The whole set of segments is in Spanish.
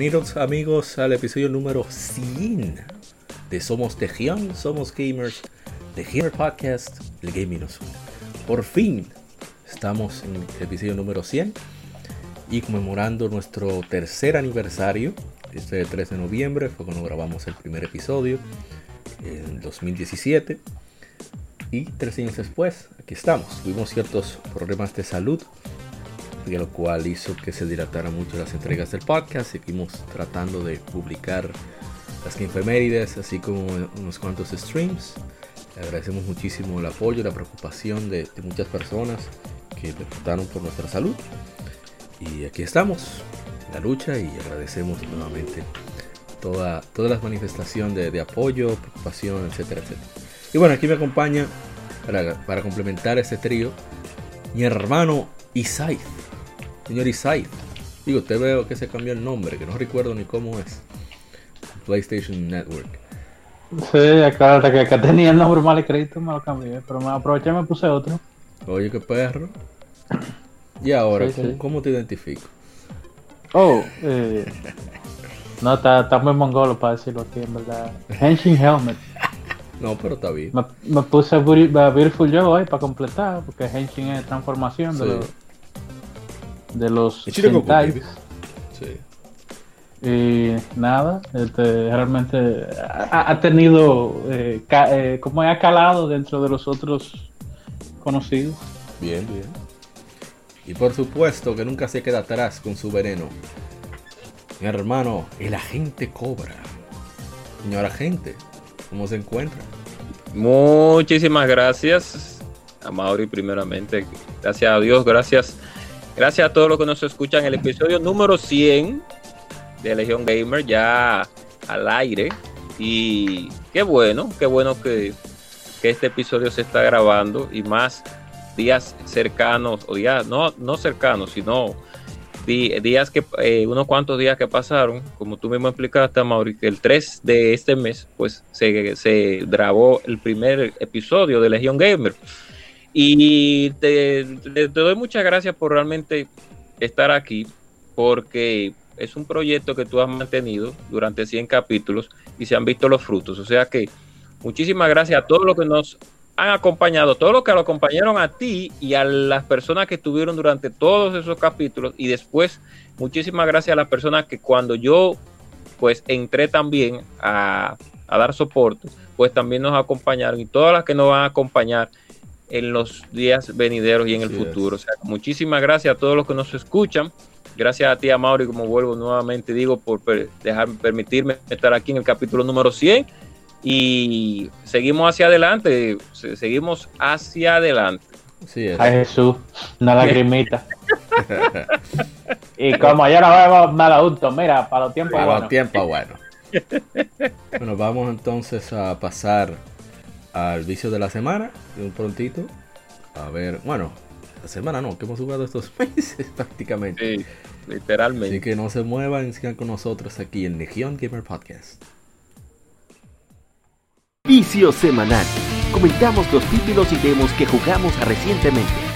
Bienvenidos amigos al episodio número 100 de Somos Tejión, Somos Gamers, The Gamer Podcast, el Gaming nos. Por fin estamos en el episodio número 100 y conmemorando nuestro tercer aniversario. Este 3 de noviembre fue cuando grabamos el primer episodio en 2017. Y tres años después, aquí estamos. Tuvimos ciertos problemas de salud y lo cual hizo que se dilataran mucho las entregas del podcast. Seguimos tratando de publicar las infemérides, así como unos cuantos streams. Le agradecemos muchísimo el apoyo la preocupación de, muchas personas que reportaron por nuestra salud. Y aquí estamos, en la lucha, y agradecemos nuevamente toda, todas las manifestaciones de, de, apoyo, preocupación, etcétera, etcétera. Y bueno, aquí me acompaña para, para complementar este trío mi hermano Isaif. Señor Isai, digo, te veo que se cambió el nombre, que no recuerdo ni cómo es. PlayStation Network. Sí, acá, que acá tenía el nombre mal escrito, me lo cambié, pero me aproveché y me puse otro. Oye, qué perro. Y ahora, ¿cómo, te identifico? Oh, eh, no, está, está, muy mongolo para decirlo aquí, en verdad. Henshin Helmet. No, pero está bien. Me, puse Beautiful Joe hoy para completar, porque Henshin es transformación de los de los Sentai. Sí. Y nada, este, realmente ha, tenido, eh, eh, como ha calado dentro de los otros conocidos. Bien, bien. Y por supuesto que nunca se queda atrás con su veneno. Mi hermano, el agente cobra. Señor agente, ¿cómo se encuentra? Muchísimas gracias a Mauri primeramente. Gracias a Dios, gracias Gracias a todos los que nos escuchan. El episodio número 100 de Legion Gamer ya al aire. Y qué bueno, qué bueno que, este episodio se está grabando y más días cercanos, o días no, no cercanos, sino días que, eh, unos cuantos días que pasaron, como tú mismo explicaste, Mauri, que el 3 de este mes, pues se, se grabó el primer episodio de Legion Gamer. Y te, doy muchas gracias por realmente estar aquí, porque es un proyecto que tú has mantenido durante 100 capítulos y se han visto los frutos. O sea que muchísimas gracias a todos los que nos han acompañado, todos los que lo acompañaron a ti y a las personas que estuvieron durante todos esos capítulos y después muchísimas gracias a las personas que cuando yo pues entré también a, a dar soporte, pues también nos acompañaron y todas las que nos van a acompañar en los días venideros y en el futuro. O sea, muchísimas gracias a todos los que nos escuchan. Gracias a ti, a Mauri, como vuelvo nuevamente, digo, por dejar, permitirme estar aquí en el capítulo número 100. Y seguimos hacia adelante, seguimos hacia adelante. Sí, Ay, Jesús, una lagrimita. y como ya no vemos nada juntos, mira, para los tiempos buenos. Para los tiempos buenos. bueno, vamos entonces a pasar al vicio de la semana, de un prontito. A ver, bueno, la semana no, que hemos jugado estos meses prácticamente. Sí, literalmente. Así que no se muevan, sigan con nosotros aquí en Legion Gamer Podcast. Vicio semanal. Comentamos los títulos y demos que jugamos recientemente.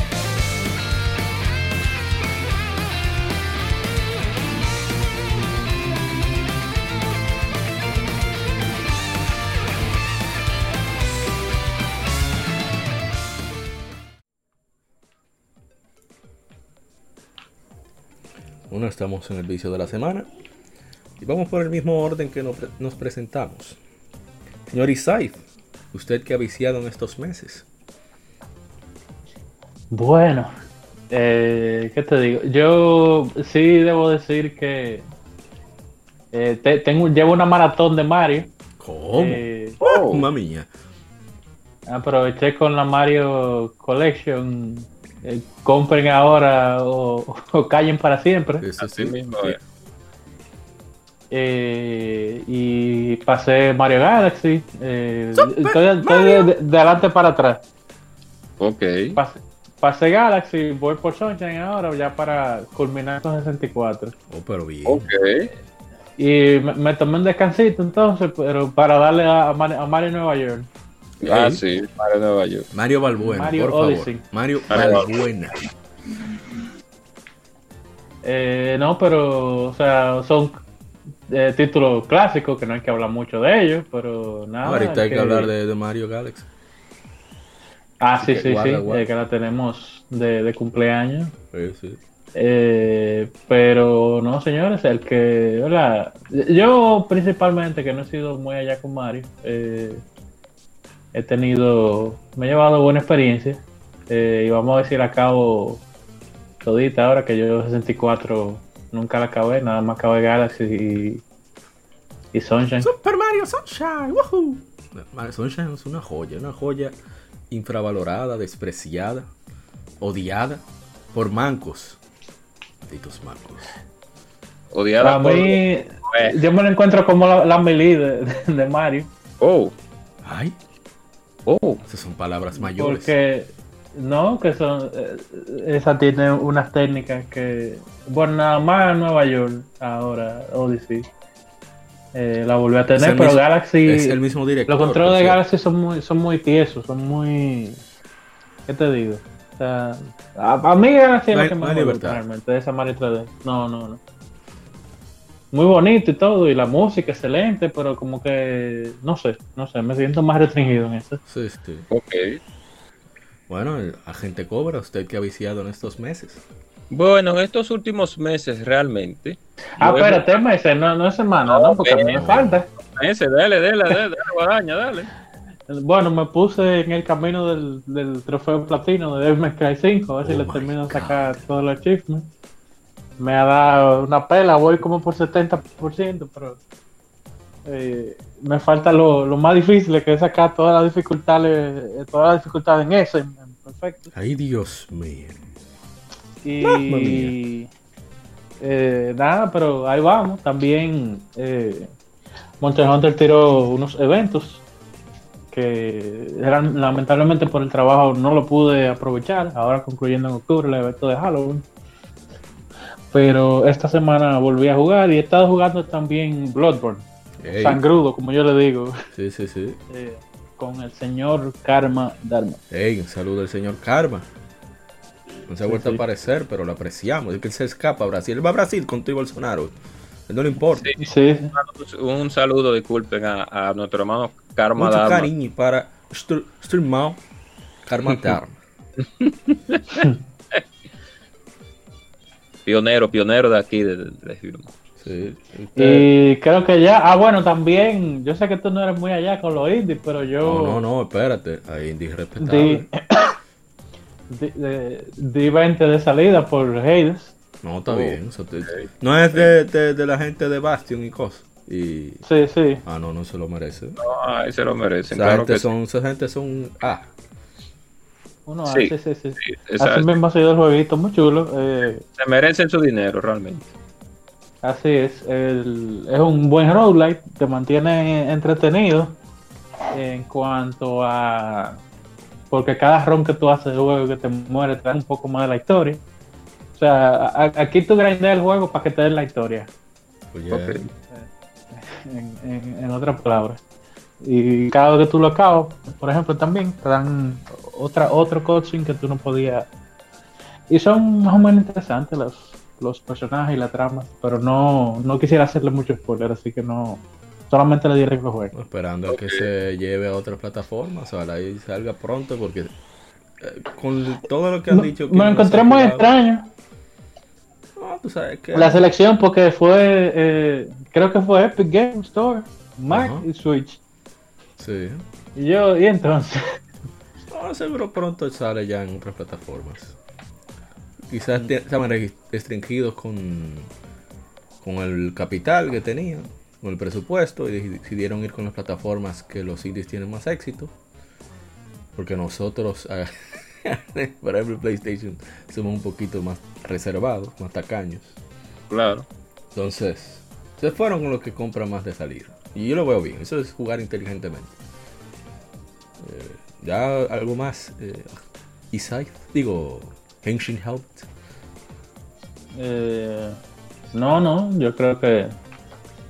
Estamos en el vicio de la semana. Y vamos por el mismo orden que nos, presentamos. Señor Isaif, ¿usted qué ha viciado en estos meses? Bueno, eh, ¿qué te digo? Yo sí debo decir que eh, tengo, llevo una maratón de Mario. ¿Cómo? Eh, oh, mía. Aproveché con la Mario Collection eh, compren ahora o, callen para siempre. Eh, y pasé Mario Galaxy. estoy, de, adelante para atrás. Ok. Pasé, Galaxy, voy por Sunshine ahora ya para culminar con 64. Oh, pero bien. Ok. Y me, tomé un descansito entonces, pero para darle a, Mario, Nueva York. Ah, sí, Mario Nueva York. Mario Balbuena, por favor. Mario Balbuena. Eh, no, pero, o sea, son eh, títulos clásicos que no hay que hablar mucho de ellos, pero nada. Ahorita hay que, hablar de, Mario Galaxy. Ah, sí, sí, sí, eh, que la tenemos de, de cumpleaños. Sí, sí. Eh, pero no, señores, el que, yo principalmente que no he sido muy allá con Mario, eh, he tenido, me he llevado buena experiencia eh, y vamos a decir a cabo todita ahora que yo 64 nunca la acabé, nada más acabé Galaxy y, y Sunshine. Super Mario Sunshine, woohoo. Mario Sunshine es una joya, una joya infravalorada, despreciada, odiada por mancos Marcos. Odiada mí, yo me lo encuentro como la, la de, Mario. Oh. Ay. Oh. Esas son palabras mayores. Porque, no, que son. Eh, esa tiene unas técnicas que. Bueno, nada más en Nueva York, ahora, Odyssey. Eh, la volvió a tener, pero Galaxy. Es el mismo director. Los controles de Galaxy son muy, son muy tiesos, son muy. ¿Qué te digo? O sea, a, mí es lo que me gusta realmente de esa Mario 3D. No, no, no. Muy bonito y todo, y la música excelente, pero como que, no sé, no sé, me siento más restringido en eso. Sí, sí. Ok. Bueno, el agente Cobra, ¿usted qué ha viciado en estos meses? Bueno, en estos últimos meses realmente. Ah, espérate, meses, no, no es semana, ¿no? Porque a mí me falta. Meses, dale, dale, dale, dale, guadaña, dale. Bueno, me puse en el camino del, del trofeo platino de Devil Cry 5, a ver si oh le termino de sacar todo el achievement. Me ha dado una pela, voy como por 70%, pero eh, me falta lo, lo, más difícil, que es sacar todas las dificultades, todas las dificultades en ese, perfecto. Ay, Dios mío. Y eh, nada, pero ahí vamos. También eh, Monster Hunter tiró unos eventos que eran, lamentablemente por el trabajo no lo pude aprovechar, ahora concluyendo en octubre el evento de Halloween. Pero esta semana volví a jugar y he estado jugando también Bloodborne, sangrudo, como yo le digo. Sí, sí, sí. Eh, con el señor Karma Dharma. Hey, un saludo al señor Karma. No se ha vuelto a aparecer, pero lo apreciamos. Es que él se escapa a Brasil. Él va a Brasil con tu Bolsonaro. No le importa. Sí, Un saludo, disculpen, a, a nuestro hermano Karma Mucho cariño para nuestro, hermano Karma Dharma. pionero, pionero de aquí, de, de, Sí, y creo que ya, ah bueno, también, yo sé que tú no eres muy allá con los indies, pero yo... No, no, no, espérate, hay indies respetables. Di, di, 20 de salida por Hades. No, está oh, bien. No es de, de, la gente de Bastion y cosas. Y... Sí, sí. Ah, no, no se lo merece. No, ahí se lo merecen. Esa, gente, son, esa gente son Ah. Uno, sí, sí, sí. sí. sí Así mismo ha sido el jueguito, muy chulo. Eh, se merecen su dinero, realmente. Así es. El, es un buen roguelike, te mantiene entretenido en cuanto a. Porque cada ron que tú haces de juego que te muere te da un poco más de la historia. O sea, aquí tú grindeas el juego para que te den la historia. En, otras palabras. Y cada vez que tú lo acabas, por ejemplo, también te dan otra, otro coaching que tú no podías. Y son más o menos interesantes los, los personajes y la trama, pero no, no quisiera hacerle mucho spoiler, así que no. Solamente le diré que lo juegue. Esperando a que se lleve a otras plataformas, ojalá y salga pronto, porque eh, con todo lo que han dicho. me lo encontré muy extraño la selección porque fue, eh, creo que fue Epic Game Store, Mac y Switch. Sí. Y yo, y entonces. seguro pronto sale ya en otras plataformas. Quizás estaban restringidos con, con el capital que tenían, con el presupuesto, y decidieron ir con las plataformas que los indies tienen más éxito. Porque nosotros Para ejemplo, PlayStation somos un poquito más reservados, más tacaños. Claro. Entonces, se fueron con los que compran más de salir. Y yo lo veo bien. Eso es jugar inteligentemente. Eh, ya algo más. Eh, Isai, digo, Henshin Helped. Eh, no, no, yo creo que.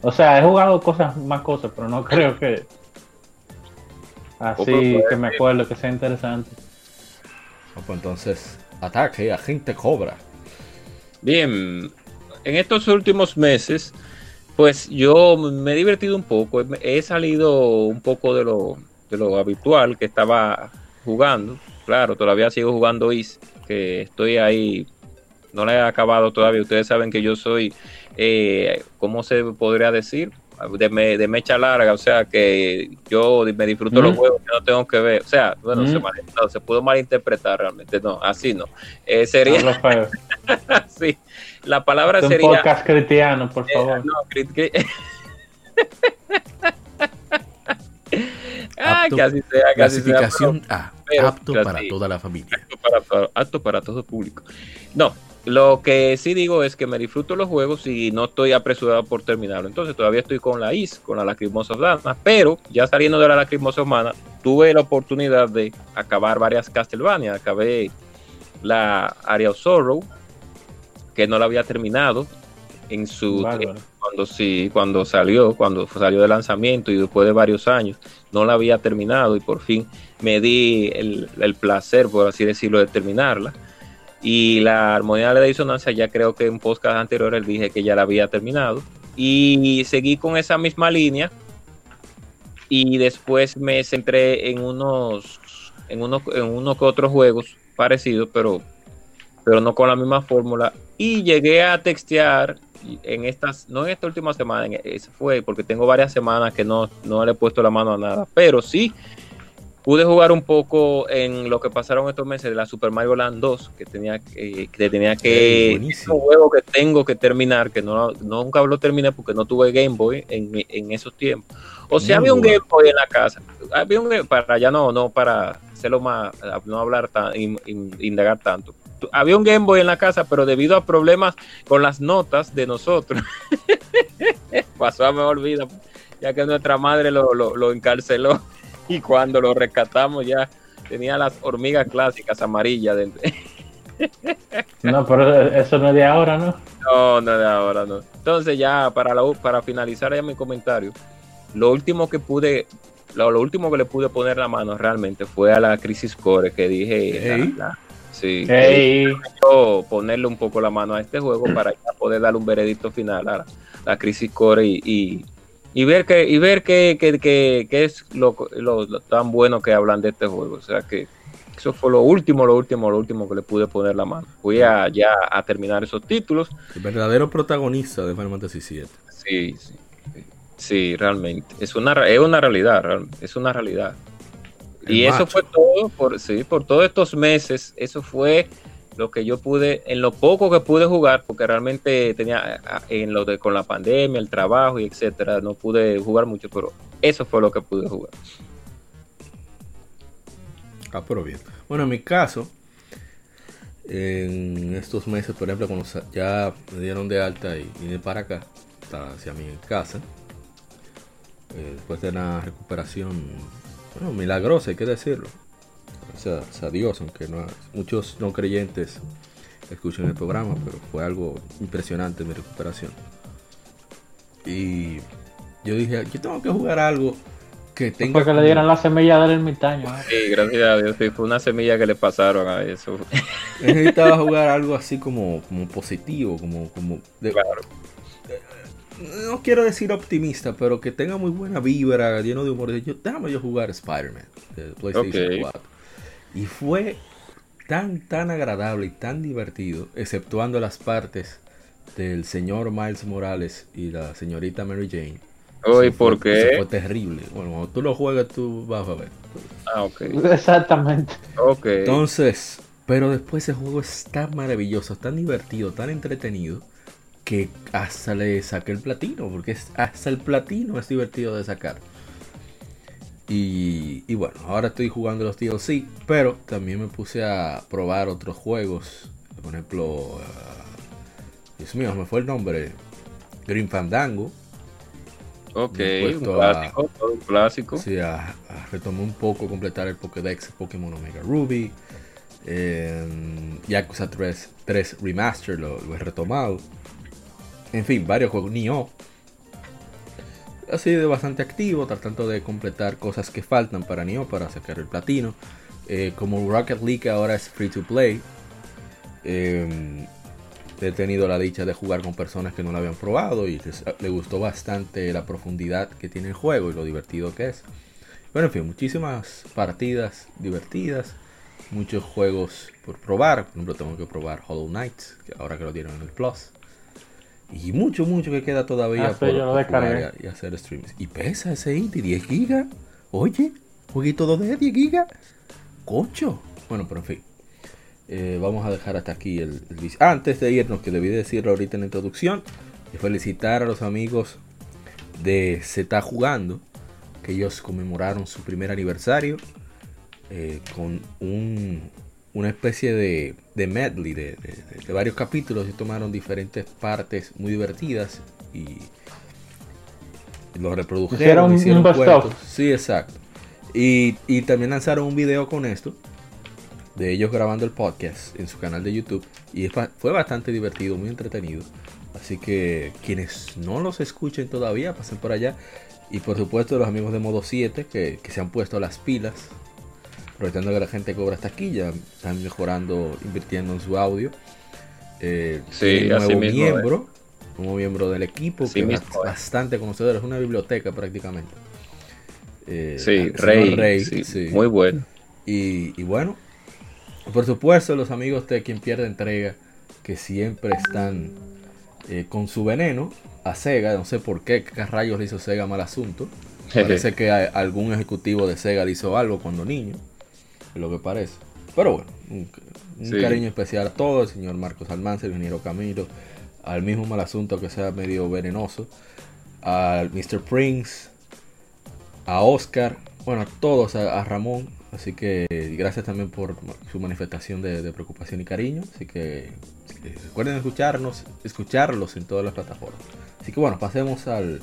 O sea, he jugado cosas, más cosas, pero no creo que. Así que me acuerdo que sea interesante. pues entonces, ataque, agente cobra. Bien, en estos últimos meses, pues yo me he divertido un poco. He salido un poco de lo, de lo habitual que estaba jugando. Claro, todavía sigo jugando Is, que estoy ahí no la he acabado todavía. Ustedes saben que yo soy, eh, ¿cómo se podría decir? De, de, mecha larga, o sea que yo me disfruto los juegos que no tengo que ver. O sea, bueno, se, se, pudo malinterpretar realmente. No, así no. Eh, sería. sí, la palabra un sería. podcast cristiano, por eh, favor. no, ah, que así sea, clasificación A, apto para toda la familia. Apto para, apto para todo público. No, lo que sí digo es que me disfruto los juegos y no estoy apresurado por terminarlo. Entonces todavía estoy con la IS, con la Lacrimosa Humana, pero ya saliendo de la Lacrimosa Humana, tuve la oportunidad de acabar varias Castlevania. Acabé la Area of Sorrow, que no la había terminado en su cuando sí, cuando salió, cuando salió de lanzamiento y después de varios años, no la había terminado y por fin me di el, placer, por así decirlo, de terminarla. Y la armonía de la disonancia, ya creo que en podcast anteriores dije que ya la había terminado. Y seguí con esa misma línea. Y después me centré en unos, en unos, en unos otros juegos parecidos, pero, pero no con la misma fórmula. Y llegué a textear en estas, no en esta última semana, fue porque tengo varias semanas que no, no le he puesto la mano a nada, pero sí Pude jugar un poco en lo que pasaron estos meses de la Super Mario Land 2, que tenía que, que tenía que un juego que tengo que terminar, que no nunca lo terminé porque no tuve Game Boy en, en esos tiempos. O sea, había un Game Boy en la casa. Había un para ya no, no para hacerlo más, no hablar tan, indagar tanto. Había un Game Boy en la casa, pero debido a problemas con las notas de nosotros, pasó a mejor vida, ya que nuestra madre lo, lo, lo encarceló. y cuando lo rescatamos ya tenía las hormigas clásicas amarillas dentro. No, pero eso no es de ahora, ¿no? No, no es de ahora, no. Entonces ya para, para finalizar ya mi comentario, lo último que pude, lo, último que le pude poner la mano realmente fue a la Crisis Core que dije, sí, ponerle un poco la mano a este juego para poder darle un veredicto final a la, Crisis Core y y ver que y ver qué que, es lo, tan bueno que hablan de este juego. O sea que eso fue lo último, lo último, lo último que le pude poner la mano. Fui a, ya a terminar esos títulos. El verdadero protagonista de Final Fantasy VII. Sí, sí, sí, realmente. Es una, es una realidad, es una realidad. Y eso fue todo, por, sí, por todos estos meses, eso fue lo que yo pude, en lo poco que pude jugar, porque realmente tenía en lo de con la pandemia, el trabajo y etcétera, no pude jugar mucho, pero eso fue lo que pude jugar. Ah, pero bien. Bueno, en mi caso, en estos meses, por ejemplo, cuando ya me dieron de alta y vine para acá, hacia mi casa, eh, después de una recuperación, bueno, milagrosa, hay que decirlo gracias a Dios, aunque no, muchos no creyentes escuchan el programa, pero fue algo impresionante mi recuperación. Y yo dije, yo tengo que jugar algo que tenga... Porque le dieran la semilla del ermitaño. ¿eh? Sí, gracias a Dios, fue una semilla que le pasaron a eso. Necesitaba jugar algo así como, como positivo, como... como claro. No quiero decir optimista, pero que tenga muy buena vibra, lleno de humor. Yo, déjame yo jugar Spider-Man de PlayStation 4. Y fue tan, tan agradable y tan divertido, exceptuando las partes del señor Miles Morales y la señorita Mary Jane. Uy, ¿por qué? Fue terrible. Bueno, cuando tú lo juegas, tú vas a ver. Ah, ok. Exactamente. Ok. Entonces, pero después ese juego es tan maravilloso, tan divertido, tan entretenido, que hasta le saqué el platino, porque hasta el platino es divertido de sacar. Y, bueno, ahora estoy jugando los DLC, pero también me puse a probar otros juegos. Por ejemplo, uh, Dios mío, me fue el nombre. Green Fandango. Ok, un clásico, un clásico. Sí, a, retomé un poco, completar el Pokédex Pokémon Omega Ruby. Eh, Yakuza 3, 3 Remaster lo, he retomado. En fin, varios juegos. Nioh. Ha sido bastante activo, tratando de completar cosas que faltan para Nioh para sacar el platino. Eh, como Rocket League ahora es free to play. Eh, he tenido la dicha de jugar con personas que no lo habían probado y les, le gustó bastante la profundidad que tiene el juego y lo divertido que es. Bueno, en fin, muchísimas partidas divertidas, muchos juegos por probar. Por ejemplo, tengo que probar Hollow Knight, ahora que lo dieron en el Plus. Y mucho, mucho que queda todavía ah, por, y, hacer streams. Y pesa ese indie, 10 gigas. Oye, jueguito 2 de 10 gigas. Cocho. Bueno, pero en fin. Eh, vamos a dejar hasta aquí el, Antes de irnos, que debí decirlo ahorita en la introducción, y felicitar a los amigos de Z Jugando, que ellos conmemoraron su primer aniversario eh, con una especie de, medley de, varios capítulos y tomaron diferentes partes muy divertidas y los reprodujeron. Hicieron, hicieron Sí, exacto. Y, y también lanzaron un video con esto de ellos grabando el podcast en su canal de YouTube y fue bastante divertido, muy entretenido. Así que quienes no los escuchen todavía, pasen por allá. Y por supuesto los amigos de Modo 7 que, se han puesto las pilas, aprovechando que la gente cobra taquilla, están mejorando, invirtiendo en su audio. Eh, sí, un nuevo miembro, como miembro del equipo, que es bastante conocedor, es una biblioteca prácticamente. Eh, sí, Rey, muy bueno. Y, y, bueno, por supuesto, los amigos de quien pierde entrega, que siempre están eh, con su veneno a Sega. No sé por qué, qué rayos le hizo Sega mal asunto. Parece que algún ejecutivo de Sega le hizo algo cuando niño, es lo que parece. Pero bueno, un, cariño especial a todos, el señor Marcos Almanza, el ingeniero Camilo, al mismo mal asunto que sea medio venenoso, al Mr. Prince, a Oscar, bueno, a todos, a Ramón, Así que gracias también por su manifestación de, preocupación y cariño. Así que recuerden escucharnos, escucharlos en todas las plataformas. Así que bueno, pasemos al,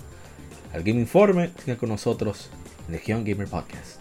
al Game Informe. Sigan con nosotros en Legion Gamer Podcast.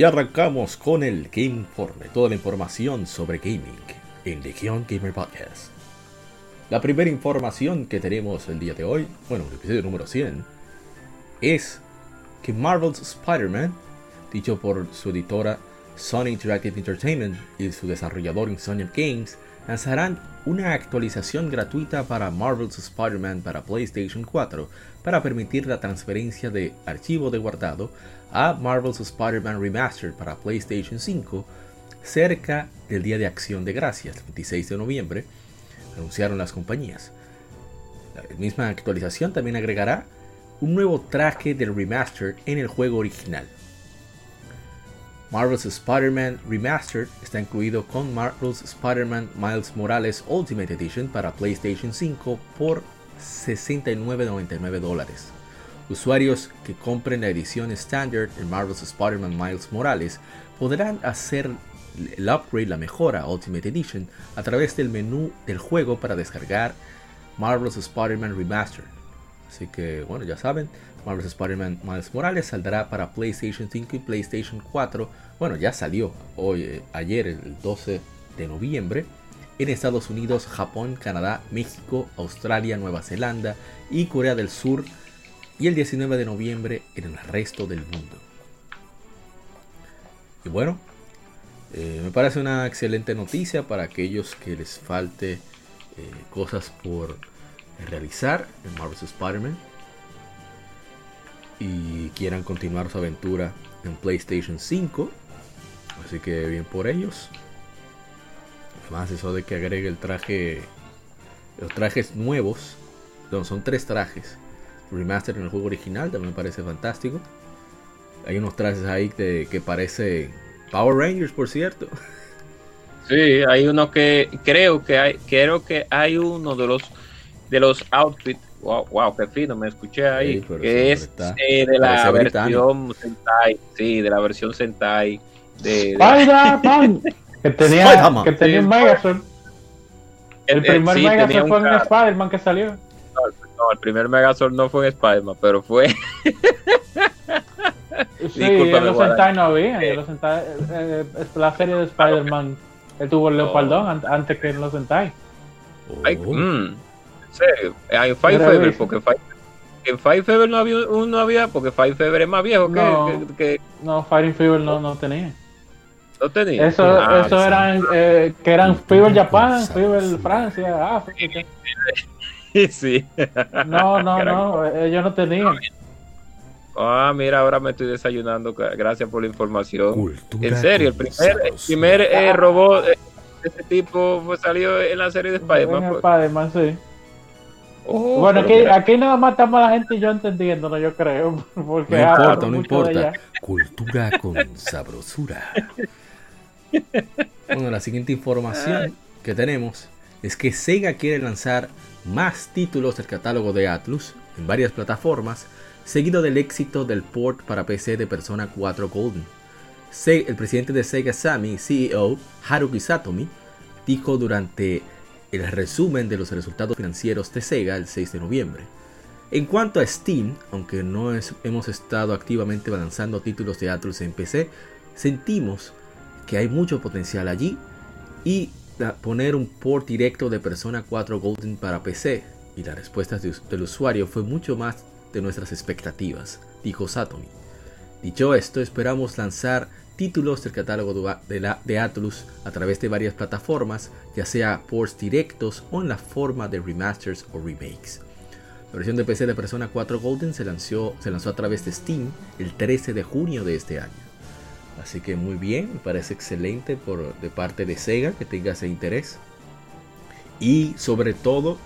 Y arrancamos con el Game Informe, toda la información sobre gaming en Legion Gamer Podcast. La primera información que tenemos el día de hoy, bueno, el episodio número 100, es que Marvel's Spider-Man, dicho por su editora Sony Interactive Entertainment y su desarrollador Insomniac Games, lanzarán una actualización gratuita para Marvel's Spider-Man para PlayStation 4 para permitir la transferencia de archivo de guardado a Marvel's Spider-Man Remastered para PlayStation 5 cerca del Día de Acción de Gracias, el 26 de noviembre, anunciaron las compañías. La misma actualización también agregará un nuevo traje del remastered en el juego original. Marvel's Spider-Man Remastered está incluido con Marvel's Spider-Man Miles Morales Ultimate Edition para PlayStation 5 por 69.99 dólares. Usuarios que compren la edición Standard de Marvel's Spider-Man Miles Morales podrán hacer el upgrade, la mejora Ultimate Edition, a través del menú del juego para descargar Marvel's Spider-Man Remastered. Así que, bueno, ya saben, Marvel's Spider-Man Miles Morales saldrá para PlayStation 5 y PlayStation 4. Bueno, ya salió hoy, eh, ayer, el 12 de noviembre. En Estados Unidos, Japón, Canadá, México, Australia, Nueva Zelanda y Corea del Sur. Y el 19 de noviembre en el resto del mundo. Y bueno, eh, me parece una excelente noticia para aquellos que les falte eh, cosas por realizar en Marvel's Spider-Man y quieran continuar su aventura en PlayStation 5. Así que bien por ellos. Además eso de que agregue el traje, los trajes nuevos, son tres trajes. Remaster en el juego original también me parece fantástico. Hay unos trajes ahí que parece Power Rangers, por cierto. Sí, hay uno que creo que hay, creo que hay uno de los de los outfits. Wow, wow, qué fino, me escuché ahí. que es eh, de la versión Sentai, sí, de la versión Sentai de, Spider-Man, que tenía, que tenía un Megazord. El, el primer sí, Megazord fue en Spider-Man que salió. El primer Megazord no fue en Spider-Man, pero fue Sí, en los Sentai no había. En los Sentai, eh, eh, la serie de Spider-Man, él tuvo el Leopardón antes que en los Sentai. Oh. mm, serio, en Five Fever, porque Five, en Five Fever no había, no había, porque Five Fever es más viejo que, no, que, No, Fighting Fever no, no tenía. No tenía. Eso, ah, eso eran, eh, que eran Fever Japan, Fever Francia, África. Sí. No, no, no, ellos no tenían. Ah, mira, ahora me estoy desayunando. Gracias por la información. en serio, el primer, primer eh, robot de este tipo fue salido en la serie de Spider-Man. Pues. Spider-Man, sí. Oh, bueno, aquí, aquí nada más estamos la gente y yo entendiéndolo, yo creo. Porque no importa, no importa. Cultura con sabrosura. Bueno, la siguiente información que tenemos es que Sega quiere lanzar más títulos del catálogo de Atlus en varias plataformas seguido del éxito del port para PC de Persona 4 Golden. El presidente de Sega Sammy, CEO Haruki Satomi, dijo durante el resumen de los resultados financieros de Sega el 6 de noviembre. En cuanto a Steam, aunque no hemos estado activamente lanzando títulos de Atlus en PC, sentimos que hay mucho potencial allí y poner un port directo de Persona 4 Golden para PC y la respuesta del usuario fue mucho más de nuestras expectativas, dijo Satomi. Dicho esto, esperamos lanzar títulos del catálogo de, la, de Atlus a través de varias plataformas, ya sea ports directos o en la forma de remasters o remakes. La versión de PC de Persona 4 Golden se lanzó, se lanzó a través de Steam el 13 de junio de este año. Así que muy bien, me parece excelente por, de parte de Sega que tenga ese interés. Y sobre todo,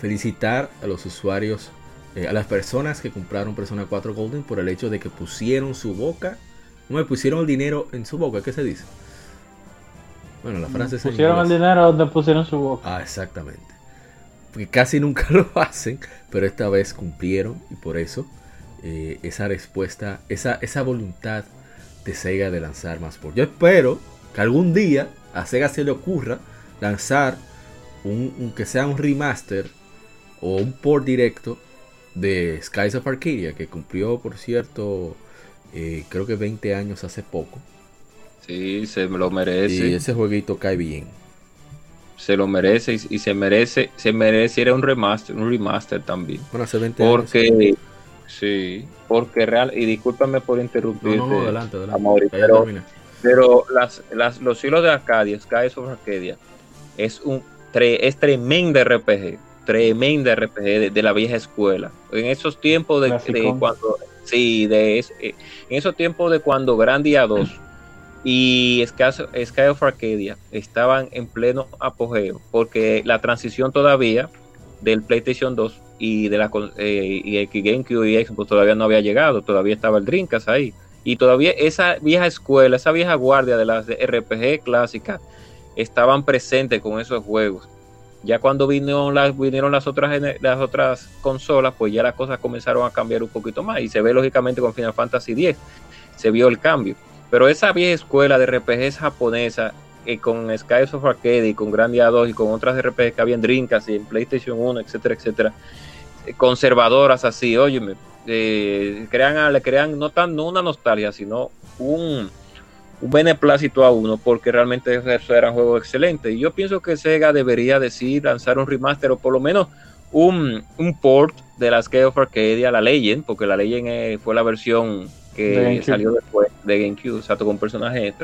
felicitar a los usuarios eh, a las personas que compraron Persona 4 Golden por el hecho de que pusieron su boca, no me pusieron el dinero en su boca, ¿qué se dice? Bueno, la frase es Pusieron el dinero donde pusieron su boca. Ah, exactamente. Porque casi nunca lo hacen, pero esta vez cumplieron y por eso eh, esa respuesta, esa, esa voluntad de Sega de lanzar más por. Yo espero que algún día a Sega se le ocurra lanzar un, que sea un remaster o un port directo de Skies of Arcadia, que cumplió, por cierto, eh, creo que 20 años hace poco. Sí, se lo merece. Y ese jueguito cae bien. Se lo merece y, se merece, se mereciera un remaster, un remaster también. Bueno, hace 20 porque, Sí, porque real, y discúlpame por interrumpirte, no, no, adelante, adelante. pero, las, las, los hilos de Arcadia, Skies of Arcadia, es un es tremenda RPG, tremenda RPG de, la vieja escuela. En esos tiempos de, cuando, sí, de eh, en esos tiempos de cuando Grandia 2 y Sky, of Arcadia estaban en pleno apogeo, porque la transición todavía del PlayStation 2 y de la eh, y GameCube y Xbox todavía no había llegado, todavía estaba el Dreamcast ahí. Y todavía esa vieja escuela, esa vieja guardia de las RPG clásicas estaban presentes con esos juegos. Ya cuando vinieron las, vinieron las otras las otras consolas, pues ya las cosas comenzaron a cambiar un poquito más. Y se ve lógicamente con Final Fantasy X, se vio el cambio. Pero esa vieja escuela de RPGs japonesa, eh, con Skies of Arcade y con Grandia 2 y con otras RPGs que había en Dreamcast y en PlayStation 1, etcétera, etcétera, eh, conservadoras así, óyeme, eh, crean, le crean no tan no una nostalgia, sino un un beneplácito a uno porque realmente eso era un juego excelente. Y yo pienso que Sega debería decir lanzar un remaster o por lo menos un, port de las Game of Arcadia, la Legend, porque la Legend eh, fue la versión que salió después de GameCube, exacto, con personajes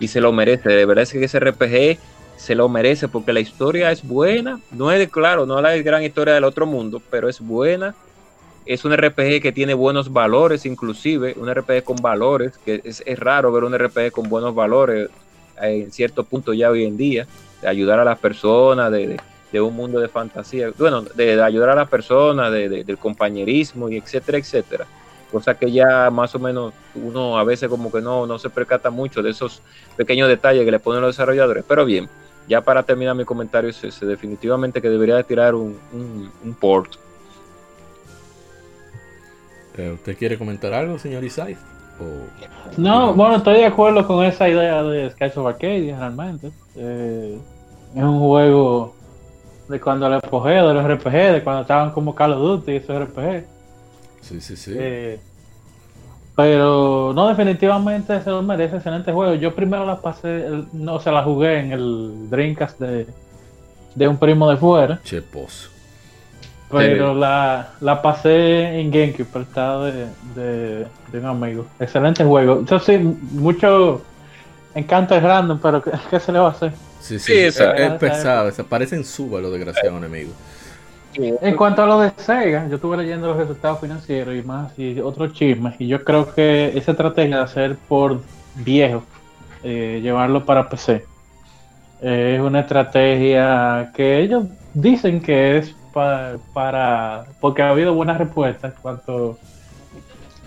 y se lo merece. De verdad es que ese RPG se lo merece porque la historia es buena. No es, claro, no es la gran historia del otro mundo, pero es buena es un RPG que tiene buenos valores, inclusive, un RPG con valores, que es, raro ver un RPG con buenos valores eh, en cierto punto ya hoy en día, de ayudar a las personas, de, un mundo de fantasía, bueno, de, ayudar a las personas, del compañerismo y etcétera, etcétera. Cosa que ya más o menos uno a veces como que no, no se percata mucho de esos pequeños detalles que le ponen los desarrolladores. Pero bien, ya para terminar mi comentario es definitivamente que debería de tirar un, un port eh, ¿Usted quiere comentar algo, señor Isai? No, bueno, estoy de acuerdo con esa idea de Skies of Arcadia, realmente. Eh, es un juego de cuando el apogeo de los RPG, de cuando estaban como Call of Duty y esos RPG. Sí, sí, sí. Eh, pero no, definitivamente se lo merece, excelente juego. Yo primero la pasé, no se la jugué en el Dreamcast de, de un primo de fuera. Chepos. Pero la, la pasé en GameCube, prestado de, de, de, un amigo. Excelente juego. Eso sí, mucho encanto es random, pero ¿qué, se le va a hacer? Sí, sí, es, pesado. Se parecen suba los desgraciados enemigos. En cuanto a lo de Sega, yo estuve leyendo los resultados financieros y más y otros chismes. Y yo creo que esa estrategia de hacer por viejo, eh, llevarlo para PC, es una estrategia que ellos dicen que es para, porque ha habido buenas respuestas cuanto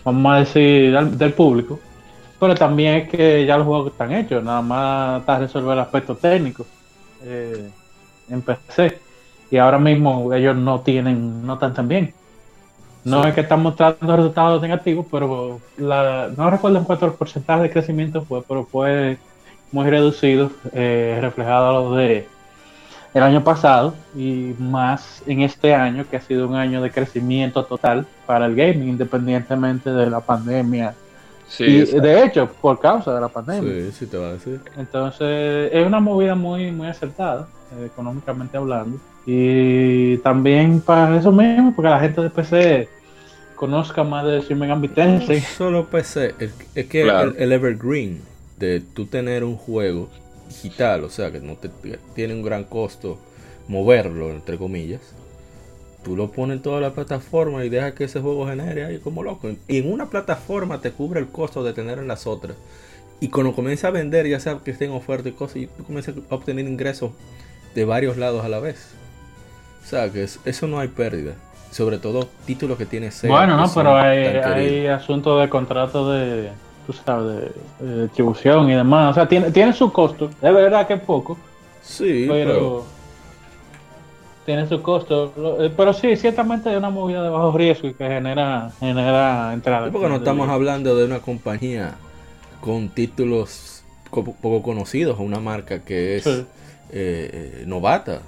vamos a decir del, público pero también es que ya los juegos están hechos nada más está resolver el aspecto técnico eh, en PC y ahora mismo ellos no tienen no están tan bien no es que están mostrando resultados negativos pero la, no recuerdo en cuánto el porcentaje de crecimiento fue pero fue muy reducido eh, reflejado a lo de el año pasado y más en este año, que ha sido un año de crecimiento total para el gaming, independientemente de la pandemia. Sí, de hecho, por causa de la pandemia. Sí, sí te va a decir. Entonces, es una movida muy, muy acertada, eh, económicamente hablando. Y también para eso mismo, porque la gente de PC conozca más de Shin Megami No solo PC, es que el Evergreen de tú tener un juego digital, o sea que no te tiene un gran costo moverlo, entre comillas, tú lo pones en toda la plataforma y dejas que ese juego genere ahí como loco. Y en una plataforma te cubre el costo de tener en las otras. Y cuando comienza a vender, ya sea que estén en oferta y cosas, y tú comienzas a obtener ingresos de varios lados a la vez. O sea que eso no hay pérdida. Sobre todo títulos que tiene Bueno, no, pero hay, hay asuntos de contrato de, tú sabes, de, distribución y demás. O sea, tiene, tiene su costo. Es verdad que es poco. Sí, pero, tiene su costo. Eh, pero sí, ciertamente es una movida de bajo riesgo y que genera, genera entrada. porque no estamos hablando de una compañía con títulos poco conocidos, una marca que es eh, eh, novata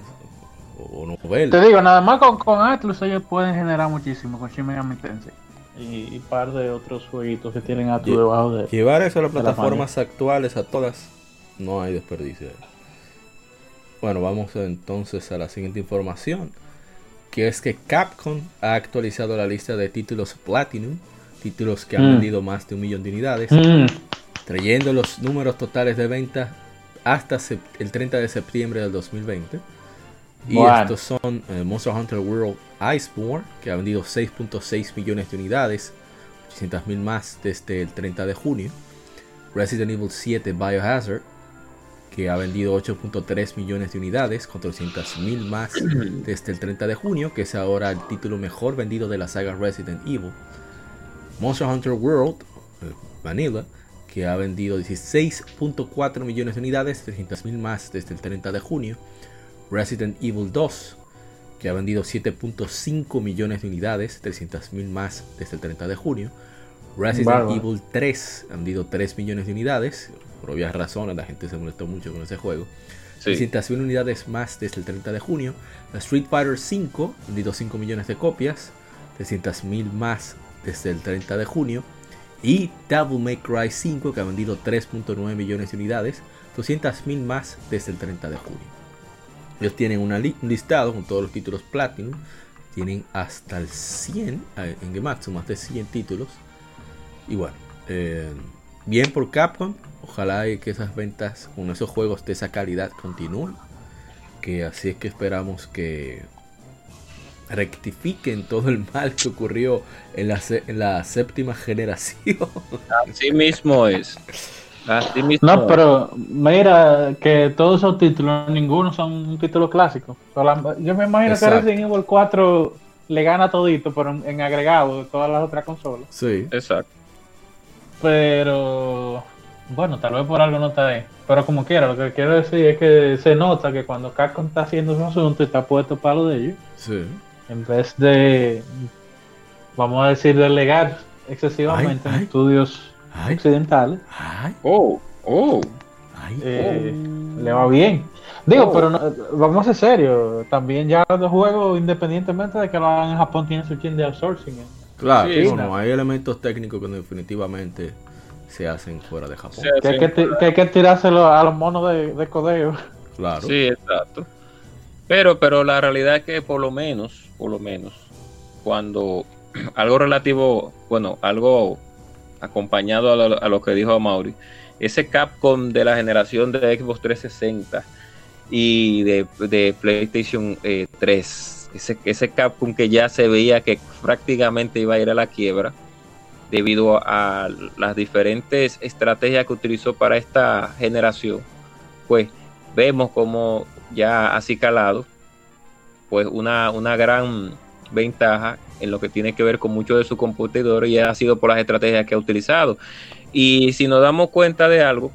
o. Te digo, nada más con, con Atlus ellos pueden generar muchísimo con Shin Megami y, un par de otros jueguitos que tienen a tu debajo de. Llevar eso a las plataformas actuales, a todas, no hay desperdicio. Bueno, vamos entonces a la siguiente información, que es que Capcom ha actualizado la lista de títulos Platinum, títulos que han mm. vendido más de un millón de unidades, mm. trayendo los números totales de venta hasta el 30 de septiembre del 2020. Y estos son eh, Monster Hunter World Iceborne, que ha vendido 6.6 millones de unidades, 800.000 más desde el 30 de junio. Resident Evil 7 Biohazard, que ha vendido 8.3 millones de unidades, 400.000 más desde el 30 de junio, que es ahora el título mejor vendido de la saga Resident Evil. Monster Hunter World eh, Vanilla, que ha vendido 16.4 millones de unidades, 300.000 más desde el 30 de junio. Resident Evil 2, que ha vendido 7.5 millones de unidades, 300.000 más desde el 30 de junio. Resident Evil 3 ha vendido 3 millones de unidades, por obvias razones, la gente se molestó mucho con ese juego. 300.000 unidades más desde el 30 de junio. Street Fighter 5 ha vendido 5 millones de copias, 300.000 más desde el 30 de junio. Y Devil May Cry 5 que ha vendido 3.9 millones de unidades, 200.000 más desde el 30 de junio. Ellos tienen un listado con todos los títulos Platinum. Tienen hasta el 100 eh, en Gematsu, más de 100 títulos. Y bueno, eh, bien por Capcom. Ojalá que esas ventas con esos juegos de esa calidad continúen. Que así es que esperamos que rectifiquen todo el mal que ocurrió en la, en la séptima generación. Así mismo es. No, pero mira que todos esos títulos, ninguno son un título clásico. Yo me imagino que Resident Evil 4 le gana todito, pero en, agregado de todas las otras consolas. Sí. Exacto. Pero bueno, tal vez por algo no está ahí. Pero como quiera, lo que quiero decir es que se nota que cuando Capcom está haciendo su asunto está puesto para lo de ellos. Sí. En vez de, vamos a decir, delegar excesivamente en estudios occidentales. Oh, oh. Eh, le va bien. Digo, oh. pero vamos a ser serios. También ya los juegos, independientemente de que lo hagan en Japón, tienen su chin de outsourcing. Claro, hay elementos técnicos que definitivamente se hacen fuera de Japón. que, hay que, tirárselo a los monos de, de codeo. Claro. Sí, exacto. Pero, pero la realidad es que por lo menos, por lo menos, cuando algo relativo, bueno, algo acompañado a lo, que dijo Mauri, ese Capcom de la generación de Xbox 360 y de, PlayStation 3, eh, ese, ese Capcom que ya se veía que prácticamente iba a ir a la quiebra debido a las diferentes estrategias que utilizó para esta generación, pues vemos como ya así calado, pues una, una gran ventaja en lo que tiene que ver con mucho de su computador y ha sido por las estrategias que ha utilizado. Y si nos damos cuenta de algo,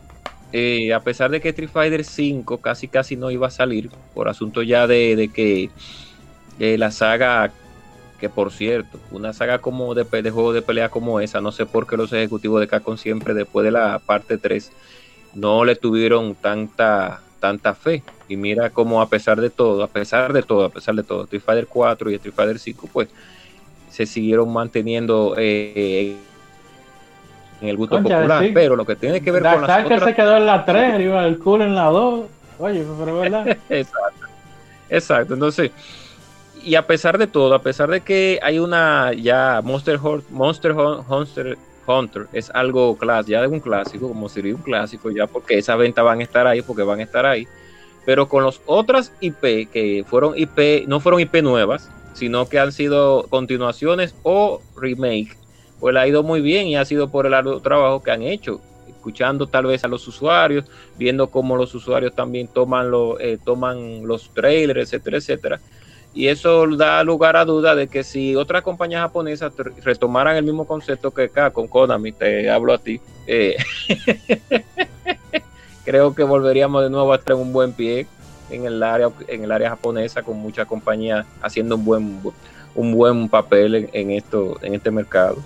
eh, a pesar de que Street Fighter 5 casi casi no iba a salir, por asunto ya de, que eh, la saga, que por cierto, una saga como de, de juego de pelea como esa, no sé por qué los ejecutivos de Capcom siempre después de la parte 3 no le tuvieron tanta tanta fe. Y mira cómo a pesar de todo, a pesar de todo, a pesar de todo, Street Fighter 4 y Street Fighter 5, pues se siguieron manteniendo eh, en el gusto popular. Pero lo que tiene que ver con las otras... se quedó en la 3, iba el cool en la 2. Oye, pero verdad. Exacto. Exacto. Entonces, y a pesar de todo, a pesar de que hay una ya Monster Monster Hunter Hunter es algo clásico, ya de un clásico, como sería un clásico ya, porque esas ventas van a estar ahí, porque van a estar ahí. Pero con los otras IP que fueron IP, no fueron IP nuevas, sino que han sido continuaciones o remake, pues ha ido muy bien y ha sido por el largo trabajo que han hecho, escuchando tal vez a los usuarios, viendo cómo los usuarios también toman, eh, toman los trailers, etcétera, etcétera y eso da lugar a duda de que si otras compañías japonesas retomaran el mismo concepto que acá con Konami, te hablo a ti, eh, creo que volveríamos de nuevo a estar en un buen pie en el área en el área japonesa con muchas compañías haciendo un buen un buen papel en, esto en este mercado.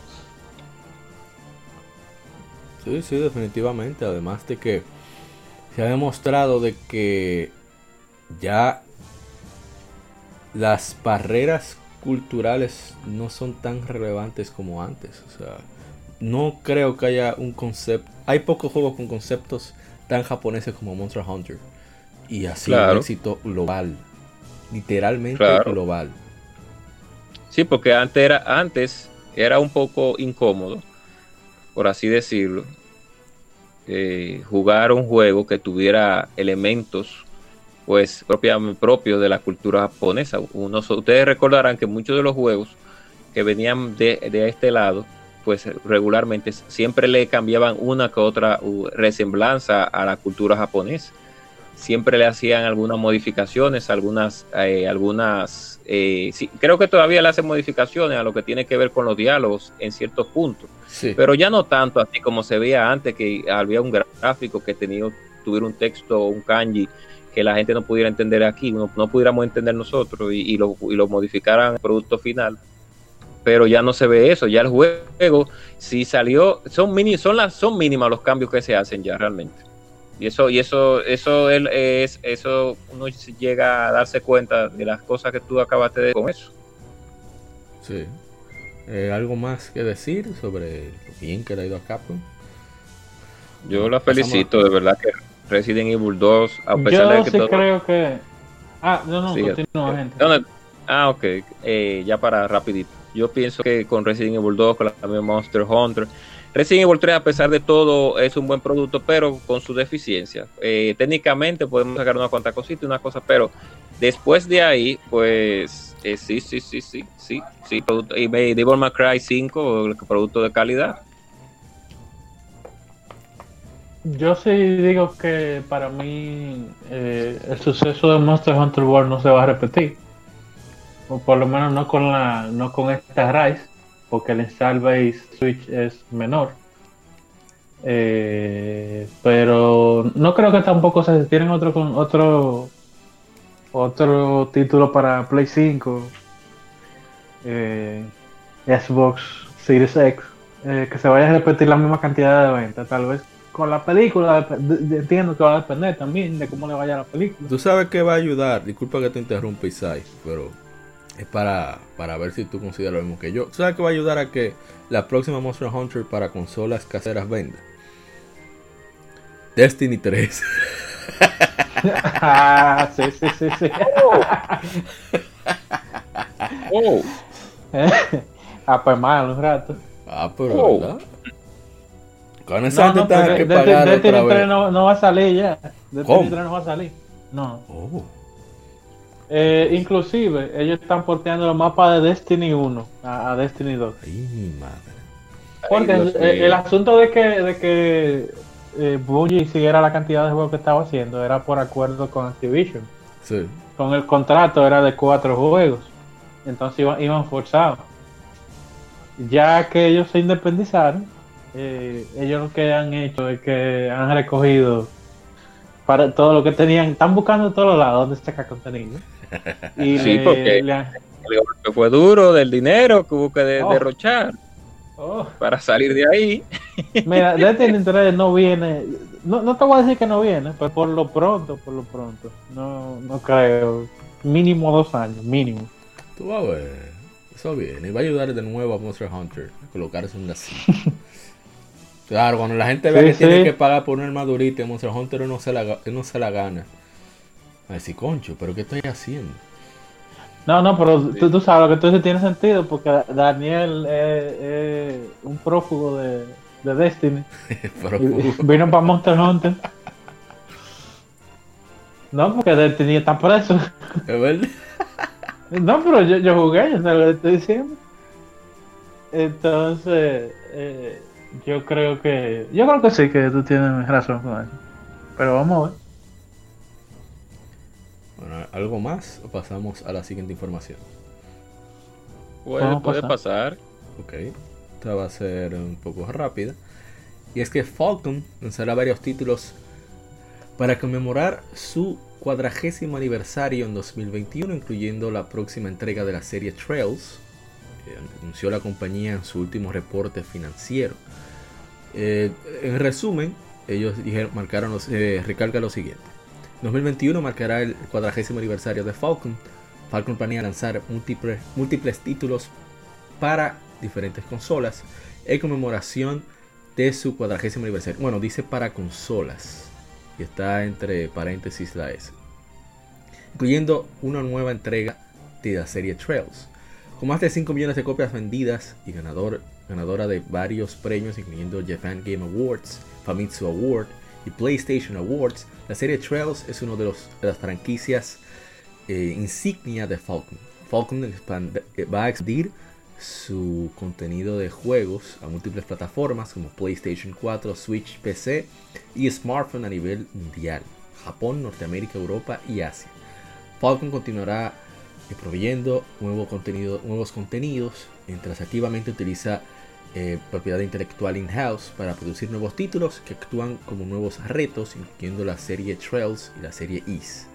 Sí, sí, definitivamente. Además de que se ha demostrado de que ya las barreras culturales no son tan relevantes como antes. O sea, no creo que haya un concepto. Hay pocos juegos con conceptos tan japoneses como Monster Hunter. Y así un éxito global. Literalmente global. Sí, porque antes era, antes era un poco incómodo, por así decirlo, eh, jugar un juego que tuviera elementos pues propios de la cultura japonesa. ustedes recordarán que muchos de los juegos que venían de, de este lado pues regularmente siempre le cambiaban una que otra resemblanza a la cultura japonesa. Siempre le hacían algunas modificaciones, algunas, eh, algunas, eh, creo que todavía le hacen modificaciones a lo que tiene que ver con los diálogos en ciertos puntos, pero ya no tanto así como se veía antes que había un gráfico que tenía, tuviera un texto, un kanji que la gente no pudiera entender aquí, no, no pudiéramos entender nosotros y, lo, y lo modificaran el producto final pero ya no se ve eso, ya el juego si salió, son mini, son las, son mínimas los cambios que se hacen ya realmente. Y eso, y eso, eso es, eso uno llega a darse cuenta de las cosas que tú acabaste de con eso. Sí. Eh, ¿Algo más que decir sobre lo bien que le ha ido a Capcom? Yo la felicito, de verdad que Resident Evil 2, a pesar de que sí creo que... Ah, no, no, continúa, gente. Ah, ok, eh, ya para rapidito. Yo pienso que con Resident Evil 2, con la Monster Hunter, Resident Evil 3 a pesar de todo es un buen producto, pero con su deficiencia. Eh, técnicamente podemos sacar una cuanta cosita, una cosa, pero después de ahí, pues eh, sí, sí, sí, sí, sí, sí, producto, y Devil May Cry 5, producto de calidad. Yo sí digo que para mí eh, el suceso de Monster Hunter World no se va a repetir o por lo menos no con la no con esta Rise, porque el install base Switch es menor. Eh, pero no creo que tampoco se tienen otro con otro otro título para Play 5 eh, Xbox Series X eh, que se vaya a repetir la misma cantidad de ventas tal vez con la película entiendo que va a depender también de cómo le vaya a la película tú sabes que va a ayudar disculpa que te interrumpa Isai pero es para, para ver si tú consideras lo mismo que yo. ¿Sabes que va a ayudar a que la próxima Monster Hunter para consolas caseras venda? Destiny 3. ah, sí, sí, sí, sí. Oh. ah, pues mal, un rato. Ah, pero oh. ¿verdad? Con esa no, no, que pagar Destiny 3 no, no, va a salir ya. Destiny 3 no va a salir. No. Oh. Eh, inclusive, ellos están porteando los mapas de Destiny 1 a, Destiny 2. Ay, mi madre. Porque el, asunto de que, de que eh, Bungie siguiera la cantidad de juegos que estaba haciendo era por acuerdo con Activision. Sí. Con el contrato era de cuatro juegos. Entonces iban, iban forzados. Ya que ellos se independizaron, eh, ellos lo que han hecho es que han recogido para todo lo que tenían. Están buscando de todos lados donde sacar contenido. Y sí, porque fue duro del dinero que hubo que oh. derrochar oh. para salir de ahí. Mira, Destiny 3 no viene, no, no, te voy a decir que no viene, pero por lo pronto, por lo pronto, no, no creo, mínimo dos años, mínimo. Tú vas a ver, eso viene, y va a ayudar de nuevo a Monster Hunter a colocarse en la Claro, cuando la gente ve que tiene que pagar por una armadurita en Monster Hunter no se la, no se la gana. A decir, concho, ¿pero qué estoy haciendo? No, no, pero tú, sabes lo que tú dices tiene sentido porque Daniel es, un prófugo de, de Destiny. vino para Monster Hunter. No, porque Destiny está preso. ¿Es verdad? No, pero yo, yo jugué, yo sé lo que estoy diciendo. Entonces, eh, yo creo que. Yo creo que sí, que tú tienes razón con eso. Pero vamos a ver. Bueno, ¿algo más o pasamos a la siguiente información? Puede, puede pasar. Ok, esta va a ser un poco rápida. Y es que Falcon lanzará varios títulos para conmemorar su cuadragésimo aniversario en 2021, incluyendo la próxima entrega de la serie Trails, que anunció la compañía en su último reporte financiero. Eh, en resumen, ellos dijeron, marcaron los, eh, lo siguiente. 2021 marcará el cuadragésimo aniversario de Falcon, Falcon planea lanzar múltiples, múltiples títulos para diferentes consolas en conmemoración de su cuadragésimo aniversario. Bueno, dice para consolas y está entre paréntesis la S, incluyendo una nueva entrega de la serie Trails. Con más de 5 millones de copias vendidas y ganador, ganadora de varios premios, incluyendo Japan Game Awards, Famitsu Award y PlayStation Awards, la serie Trails es una de, de las franquicias eh, insignia de Falcon. Falcon eh, va a expandir su contenido de juegos a múltiples plataformas como PlayStation 4, Switch, PC y smartphone a nivel mundial, Japón, Norteamérica, Europa y Asia. Falcon continuará eh, proveyendo nuevo contenido, nuevos contenidos mientras activamente utiliza eh, propiedad intelectual in-house para producir nuevos títulos que actúan como nuevos retos, incluyendo la serie Trails y la serie Ease.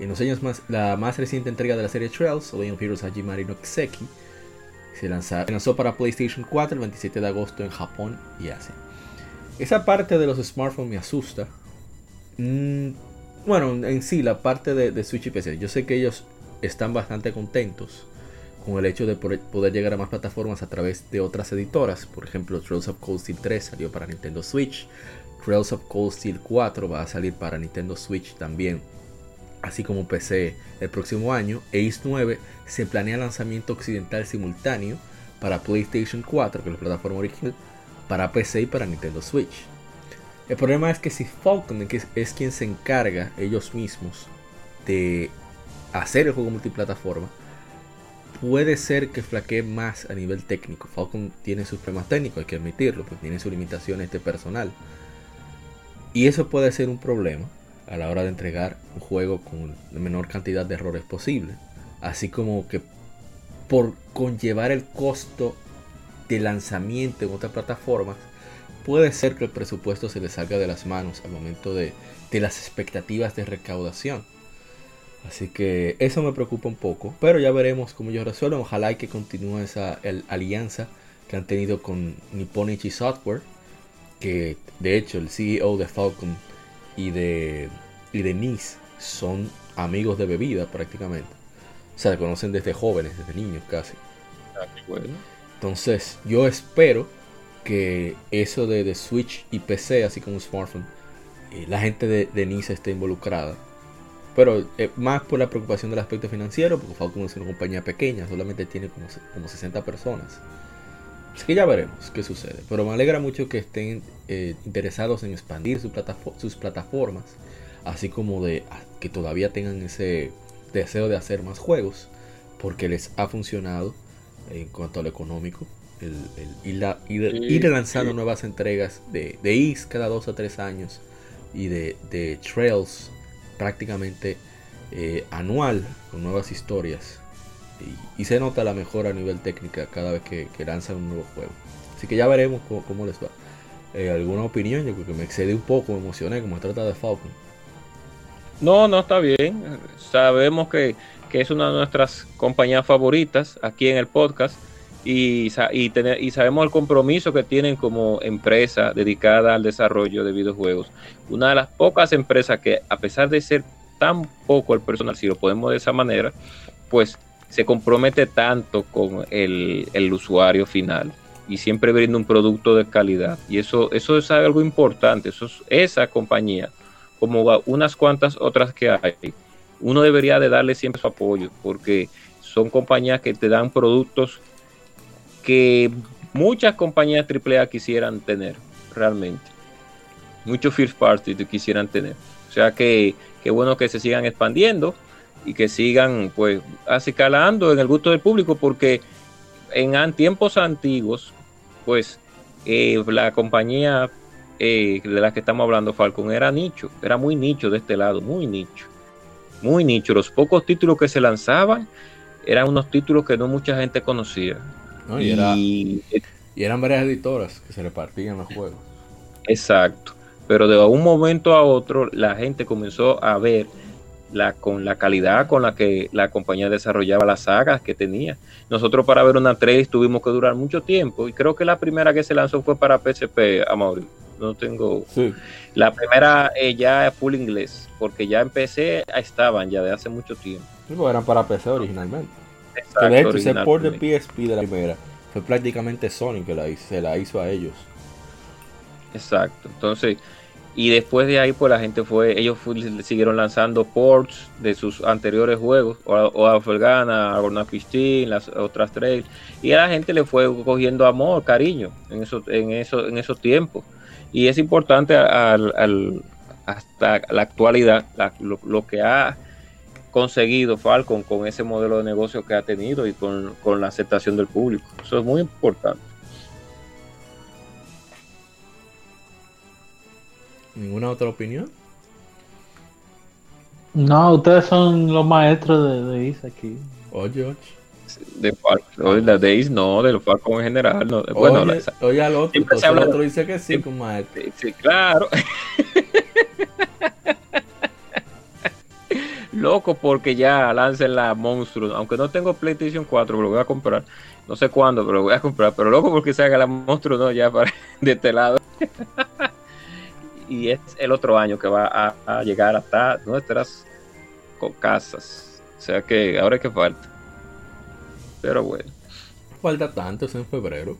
En los años más, la más reciente entrega de la serie Trails, of Heroes Hajimari no Kiseki, se, lanzó para PlayStation 4 el 27 de agosto en Japón y Asia. Esa parte de los smartphones me asusta. Mm, bueno, en sí, la parte de, Switch y PC. Yo sé que ellos están bastante contentos con el hecho de poder llegar a más plataformas a través de otras editoras. Por ejemplo, Trails of Cold Steel 3 salió para Nintendo Switch. Trails of Cold Steel 4 va a salir para Nintendo Switch también así como PC el próximo año, Ace 9 se planea lanzamiento occidental simultáneo para PlayStation 4, que es la plataforma original, para PC y para Nintendo Switch. El problema es que si Falcon es quien se encarga ellos mismos de hacer el juego multiplataforma, puede ser que flaquee más a nivel técnico. Falcon tiene sus problemas técnicos, hay que admitirlo, pues tiene sus limitaciones de personal. Y eso puede ser un problema a la hora de entregar un juego con la menor cantidad de errores posible. Así como que por conllevar el costo de lanzamiento en otras plataformas, puede ser que el presupuesto se le salga de las manos al momento de, las expectativas de recaudación. Así que eso me preocupa un poco, pero ya veremos cómo ellos resuelven. Ojalá que continúe esa alianza que han tenido con Nipponichi Software, que de hecho el CEO de Falcon y de, y de Nice son amigos de bebida prácticamente. O sea, se conocen desde jóvenes, desde niños casi. Ah, bueno. Entonces, yo espero que eso de, de Switch y PC, así como smartphone, eh, la gente de, de, Nice esté involucrada. Pero eh, más por la preocupación del aspecto financiero, porque Falcon es una compañía pequeña, solamente tiene como, como 60 personas. Así que ya veremos qué sucede. Pero me alegra mucho que estén eh, interesados en expandir sus plataformas, así como de ah, que todavía tengan ese deseo de hacer más juegos, porque les ha funcionado en cuanto a lo económico. El, ir, lanzando nuevas entregas de, de Is cada dos o tres años y de, de Trails prácticamente eh, anual con nuevas historias y, se nota la mejora a nivel técnica cada vez que, lanzan un nuevo juego. Así que ya veremos cómo, les va. Eh, ¿Alguna opinión? Yo creo que me excedí un poco, me emocioné como se trata de Falcon. No, no está bien. Sabemos que, es una de nuestras compañías favoritas aquí en el podcast y, y, y, sabemos el compromiso que tienen como empresa dedicada al desarrollo de videojuegos. Una de las pocas empresas que, a pesar de ser tan poco el personal, si lo podemos de esa manera, pues se compromete tanto con el, usuario final y siempre brinda un producto de calidad. Y eso, eso es algo importante. Eso es, esa compañía, como unas cuantas otras que hay, uno debería de darle siempre su apoyo, porque son compañías que te dan productos que muchas compañías AAA quisieran tener, realmente. Muchos first party quisieran tener. O sea que, que bueno que se sigan expandiendo y que sigan pues acicalando en el gusto del público porque en tiempos antiguos pues eh, la compañía eh, de la que estamos hablando Falcon era nicho, era muy nicho de este lado, muy nicho, muy nicho. Los pocos títulos que se lanzaban eran unos títulos que no mucha gente conocía. Y, eran varias editoras que se repartían los juegos. Exacto, pero de un momento a otro la gente comenzó a ver la, con la calidad con la que la compañía desarrollaba las sagas que tenía. Nosotros para ver una 3 tuvimos que durar mucho tiempo y creo que la primera que se lanzó fue para PSP, amor. No tengo... La primera eh, ya full inglés, porque ya en PC estaban ya de hace mucho tiempo. eran para PC originalmente. Exacto, de hecho, ese port de PSP de la primera fue prácticamente Sony que la se la hizo a ellos. Exacto. Entonces, y después de ahí, pues la gente fue, ellos siguieron lanzando ports de sus anteriores juegos, o, o a Felgana, a Christine, las otras tres, y a la gente le fue cogiendo amor, cariño en, eso, en, eso, en esos tiempos. Y es importante al, hasta la actualidad lo, que ha conseguido Falcon con ese modelo de negocio que ha tenido y con, con la aceptación del público. Eso es muy importante. ¿Ninguna otra opinión? No, ustedes son los maestros de, de Is aquí. Oye, oye. De Falcon, la de Is no, de los Falcon en general. No. Bueno, oye, la, oye al otro, el otro dice que sí, con maestro. Sí, claro. Loco porque ya lancen la Monstruo. Aunque no tengo PlayStation 4, lo voy a comprar. No sé cuándo, pero lo voy a comprar. Pero loco porque se haga la Monstruo, no, ya para, de este lado y es el otro año que va a, llegar hasta nuestras casas. O sea que ahora es que falta. Pero bueno. Falta tanto, es en febrero.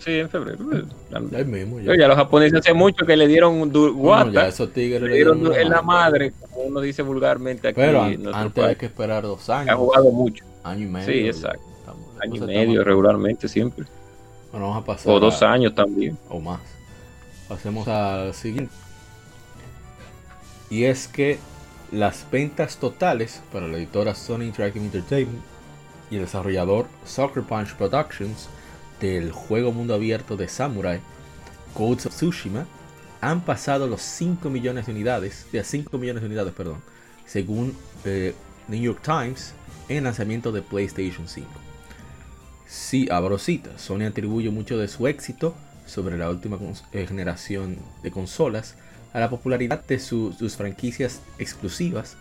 Sí, en febrero. Ya, mismo, ya. los japoneses hace mucho que le dieron guata. ya esos tigres le dieron, en la madre, como uno dice vulgarmente aquí. Pero antes hay que esperar dos años. Ha jugado mucho. Año y medio. Sí, exacto. año y medio regularmente siempre. Bueno, vamos a pasar. O dos años también. O más. Pasemos al siguiente. Y es que las ventas totales para la editora Sony Interactive Entertainment y el desarrollador Soccer Punch Productions del juego mundo abierto de Samurai, Ghost of Tsushima, han pasado los 5 millones de unidades, de 5 millones de unidades, perdón, según eh, New York Times en el lanzamiento de PlayStation 5. Sí, abro cita, Sony atribuye mucho de su éxito sobre la última eh, generación de consolas a la popularidad de sus franquicias exclusivas,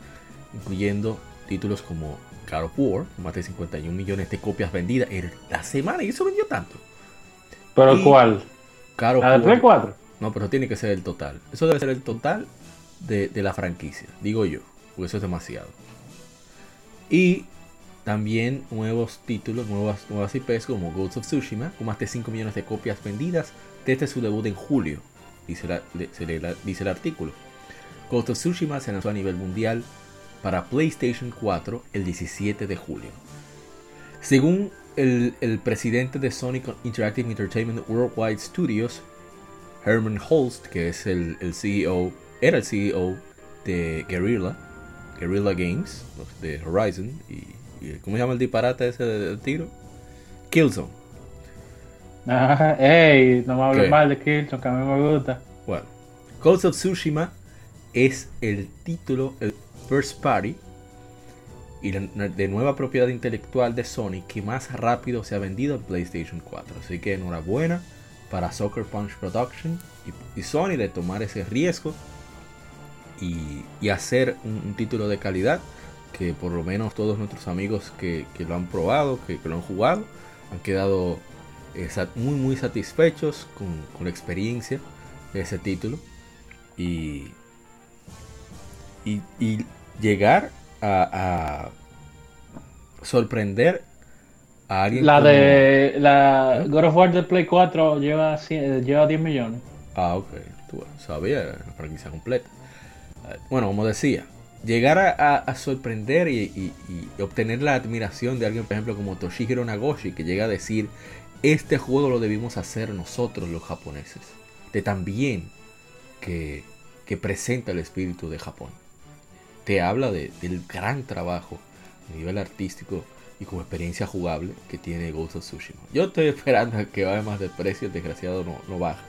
incluyendo títulos como God of War, más de 51 millones de copias vendidas en la semana, y eso vendió tanto. ¿Pero cuál? God of War. 4? No, pero tiene que ser el total. Eso debe ser el total de, de la franquicia, digo yo, porque eso es demasiado. Y también nuevos títulos, nuevas, nuevas IPs como Ghost of Tsushima, con más de 5 millones de copias vendidas desde su debut en julio, dice, dice el artículo. Ghost of Tsushima se lanzó a nivel mundial para PlayStation 4 el 17 de julio. Según el, presidente de Sonic Interactive Entertainment Worldwide Studios, Herman Holst, que es el, el CEO, era el CEO de Guerrilla, Guerrilla Games, de Horizon y ¿Cómo se llama el disparate ese del tiro? Killzone. Ey, no me hables mal de Killzone, que a mí me gusta. Bueno, Ghost of Tsushima es el título, el first party y de nueva propiedad intelectual de Sony que más rápido se ha vendido en PlayStation 4. Así que enhorabuena para Soccer Punch Production y, Sony de tomar ese riesgo y, hacer un título de calidad que por lo menos todos nuestros amigos que, lo han probado, que, lo han jugado, han quedado eh, muy muy satisfechos con, la experiencia de ese título y, y, llegar a, sorprender a alguien. La de la ¿Eh? God of War de Play 4 lleva, lleva 10 millones. Ah, ok, tú sabías la franquicia completa. Bueno, como decía, llegar a, sorprender y, obtener la admiración de alguien, por ejemplo, como Toshihiro Nagoshi, que llega a decir, este juego lo debimos hacer nosotros los japoneses, de tan bien que, presenta el espíritu de Japón. Te habla del gran trabajo a nivel artístico y como experiencia jugable que tiene Ghost of Tsushima. Yo estoy esperando a que vaya más de precio, desgraciado no, no baja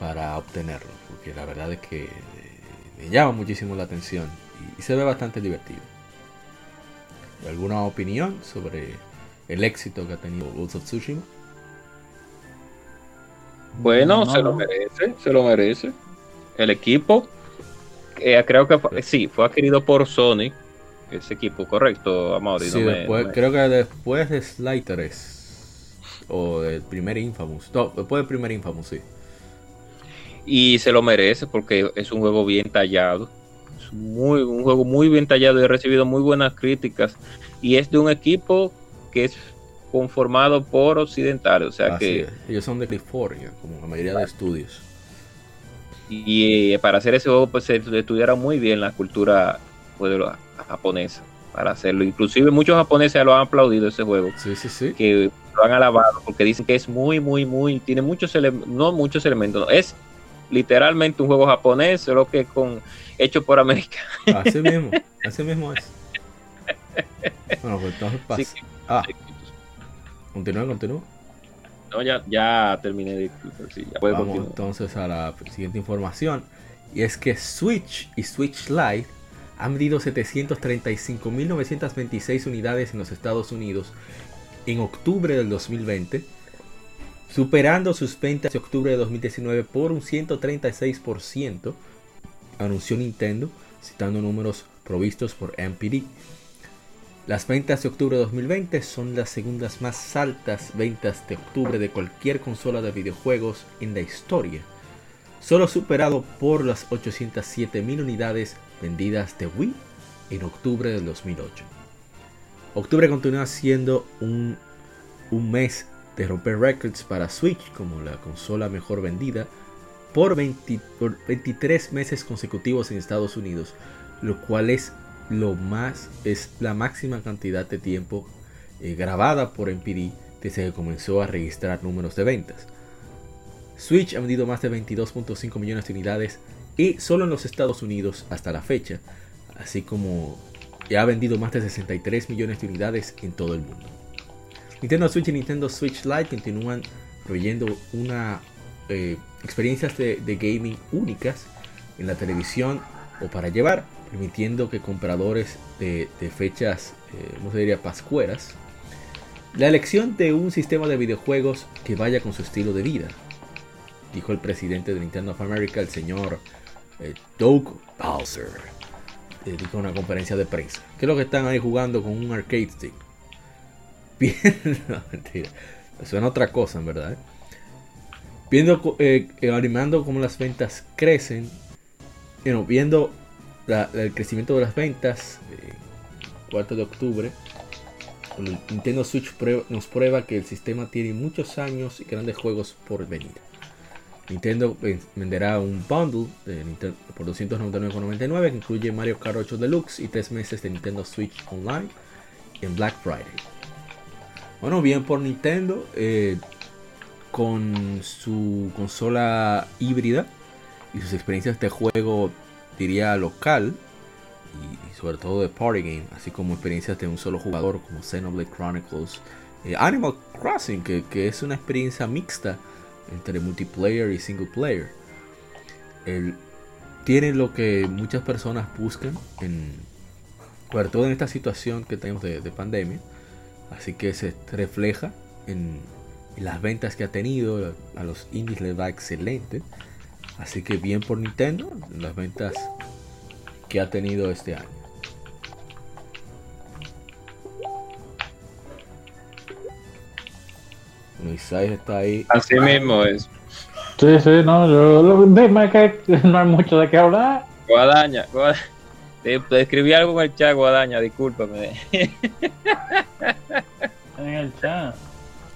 para obtenerlo, porque la verdad es que me llama muchísimo la atención y, se ve bastante divertido. ¿Alguna opinión sobre el éxito que ha tenido Ghost of Tsushima? Bueno, se lo merece, se lo merece. El equipo, eh, creo que sí, fue adquirido por Sony, ese equipo, correcto, Amaury. Sí, creo que después de Sly o del primer Infamous, no, después del primer Infamous, sí. Y se lo merece porque es un juego bien tallado. muy, un juego muy bien tallado y ha recibido muy buenas críticas. Y es de un equipo que es conformado por occidentales, o sea que... Ellos son de California, como la mayoría de estudios. Y eh, para hacer ese juego pues se estudiara muy bien la cultura pues, japonesa para hacerlo. Inclusive muchos japoneses lo han aplaudido ese juego. Sí, sí, sí. Que lo han alabado porque dicen que es muy, muy, muy, tiene muchos elementos, no muchos elementos, es literalmente un juego japonés, solo que con hecho por América. Así mismo, así mismo es. Bueno, pues entonces pasa. ah, continúa, continúa. No, ya, ya terminé de sí, ya Vamos entonces a la siguiente información. Y es que Switch y Switch Lite han vendido 735.926 unidades en los Estados Unidos en octubre del 2020, superando sus ventas de octubre de 2019 por un 136%, anunció Nintendo, citando números provistos por MPD. Las ventas de octubre de 2020 son las segundas más altas ventas de octubre de cualquier consola de videojuegos en la historia, solo superado por las 807.000 unidades vendidas de Wii en octubre del 2008. Octubre continúa siendo un, mes de romper records para Switch como la consola mejor vendida por, 23 meses consecutivos en Estados Unidos, lo cual es lo más es la máxima cantidad de tiempo eh, grabada por MPD desde que comenzó a registrar números de ventas. Switch ha vendido más de 22.5 millones de unidades y solo en los Estados Unidos hasta la fecha, así como ya ha vendido más de 63 millones de unidades en todo el mundo. Nintendo Switch y Nintendo Switch Lite continúan proveyendo una eh, experiencias de, gaming únicas en la televisión o para llevar, permitiendo que compradores de, fechas, eh, ¿cómo se diría?, pascueras, la elección de un sistema de videojuegos que vaya con su estilo de vida, dijo el presidente de Nintendo of America, el señor eh, Doug Bowser. Eh, dijo en una conferencia de prensa. ¿Qué es lo que están ahí jugando con un arcade stick? Bien, no, mentira. Suena otra cosa, en verdad. ¿eh? Viendo, animando cómo las ventas crecen, viendo el crecimiento de las ventas, 4 de octubre, Nintendo Switch nos prueba que el sistema tiene muchos años y grandes juegos por venir. Nintendo venderá un bundle de Nintendo por 299,99 que incluye Mario Kart 8 Deluxe y 3 meses de Nintendo Switch Online en Black Friday. Bueno, bien por Nintendo eh, con su consola híbrida y sus experiencias de juego, diría local y, sobre todo de party game, así como experiencias de un solo jugador como Xenoblade Chronicles, eh, Animal Crossing, que, que es una experiencia mixta entre multiplayer y single player. El, tiene lo que muchas personas buscan, en, sobre todo en esta situación que tenemos de, pandemia. Así que se refleja en, las ventas que ha tenido. A los indies les va excelente. Así que bien por Nintendo, las ventas que ha tenido este año. Isaiah está ahí. Así mismo es. Sí, sí, no, yo, que no hay mucho de qué hablar. Guadaña, Guadaña. Te, escribí algo en el chat, Guadaña, discúlpame. En el chat.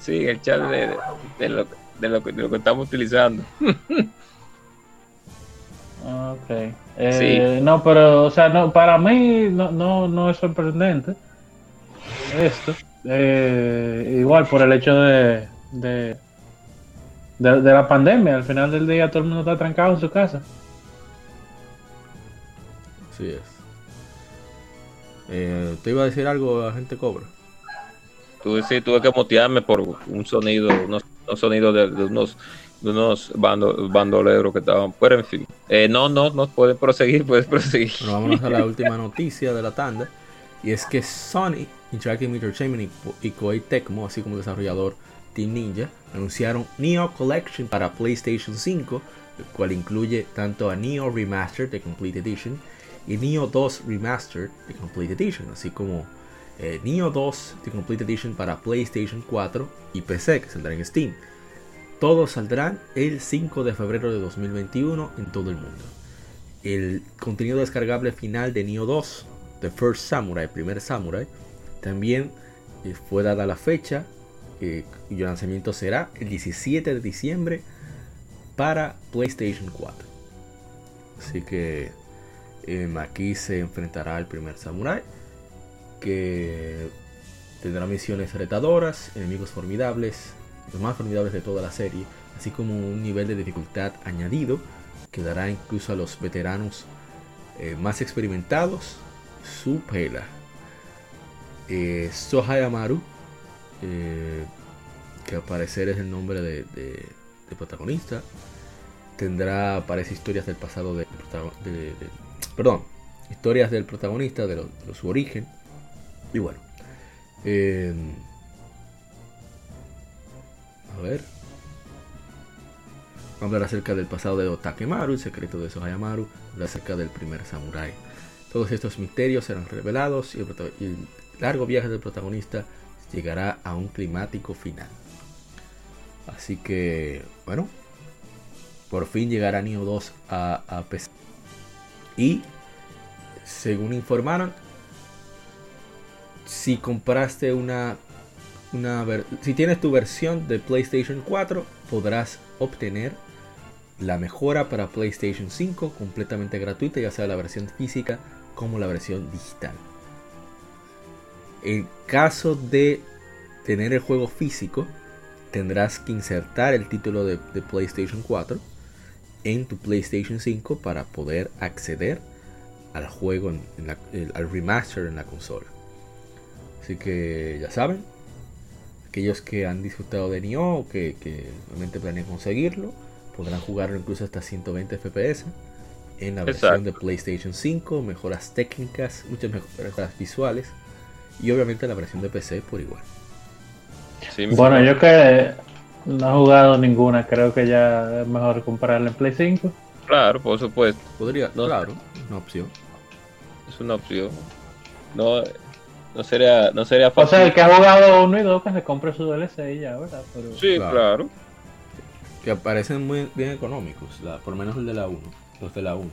Sí, en el chat de, de, lo, de, lo, de lo que estamos utilizando. Ok. Eh, No, pero, o sea, no, para mí no, no, no es sorprendente esto. Eh, igual por el hecho de, de, de, la pandemia. Al final del día todo el mundo está trancado en su casa. Así es. Eh, ¿Te iba a decir algo a gente cobra? Tuve, sí, tuve que motearme por un sonido, unos, sonidos de, unos de unos bandoleros que estaban. Pero en fin, eh, no, no, no pueden proseguir, puedes proseguir. Bueno, vámonos a la última noticia de la tanda. Y es que Sony, Interactive Entertainment y Koei Tecmo, así como desarrollador Team Ninja anunciaron Neo Collection para PlayStation 5, el cual incluye tanto a Neo Remastered de Complete Edition y Neo 2 Remastered de Complete Edition, así como eh, Neo 2 de Complete Edition para PlayStation 4 y PC que saldrá en Steam. Todos saldrán el 5 de febrero de 2021 en todo el mundo. el contenido descargable final de Neo 2, The First Samurai, primer Samurai, también eh, fue dada la fecha eh, lanzamiento será el 17 de diciembre para PlayStation 4. Así que em, aquí se enfrentará el primer Samurai, que tendrá misiones retadoras, enemigos formidables, los más formidables de toda la serie, así como un nivel de dificultad añadido que dará incluso a los veteranos eh, más experimentados su pela. Eh, Sohayamaru, eh, que al parecer es el nombre de, protagonista, tendrá, parece, historias del pasado de, perdón, historias del protagonista, de, su origen. Y bueno, a ver, Vamos a hablar acerca del pasado de Otakemaru, el secreto de Sohayamaru, acerca del primer samurái. Todos estos misterios serán revelados y el, largo viaje del protagonista llegará a un climático final. Así que, bueno, por fin llegará Neo 2 a, a. Y, según informaron, si compraste una, si tienes tu versión de PlayStation 4, podrás obtener la mejora para PlayStation 5 completamente gratuita, ya sea la versión física como la versión digital. En caso de tener el juego físico, tendrás que insertar el título de, PlayStation 4 en tu PlayStation 5 para poder acceder al juego, al remaster en la consola. Así que ya saben, aquellos que han disfrutado de Nioh, que, que realmente planean conseguirlo, podrán jugarlo incluso hasta 120 FPS en la versión de PlayStation 5, mejoras técnicas, muchas mejoras visuales y obviamente la versión de PC por igual. bueno, yo que no he jugado ninguna, creo que ya es mejor comprarla en Play 5. Claro, por supuesto. Podría, claro, una opción. Es una opción. No, no sería, no sería fácil. O sea, el que ha jugado uno y dos que se compre su DLC y ya, ¿verdad? sí, claro que aparecen muy bien económicos, por lo menos el de la 1, los de la 1.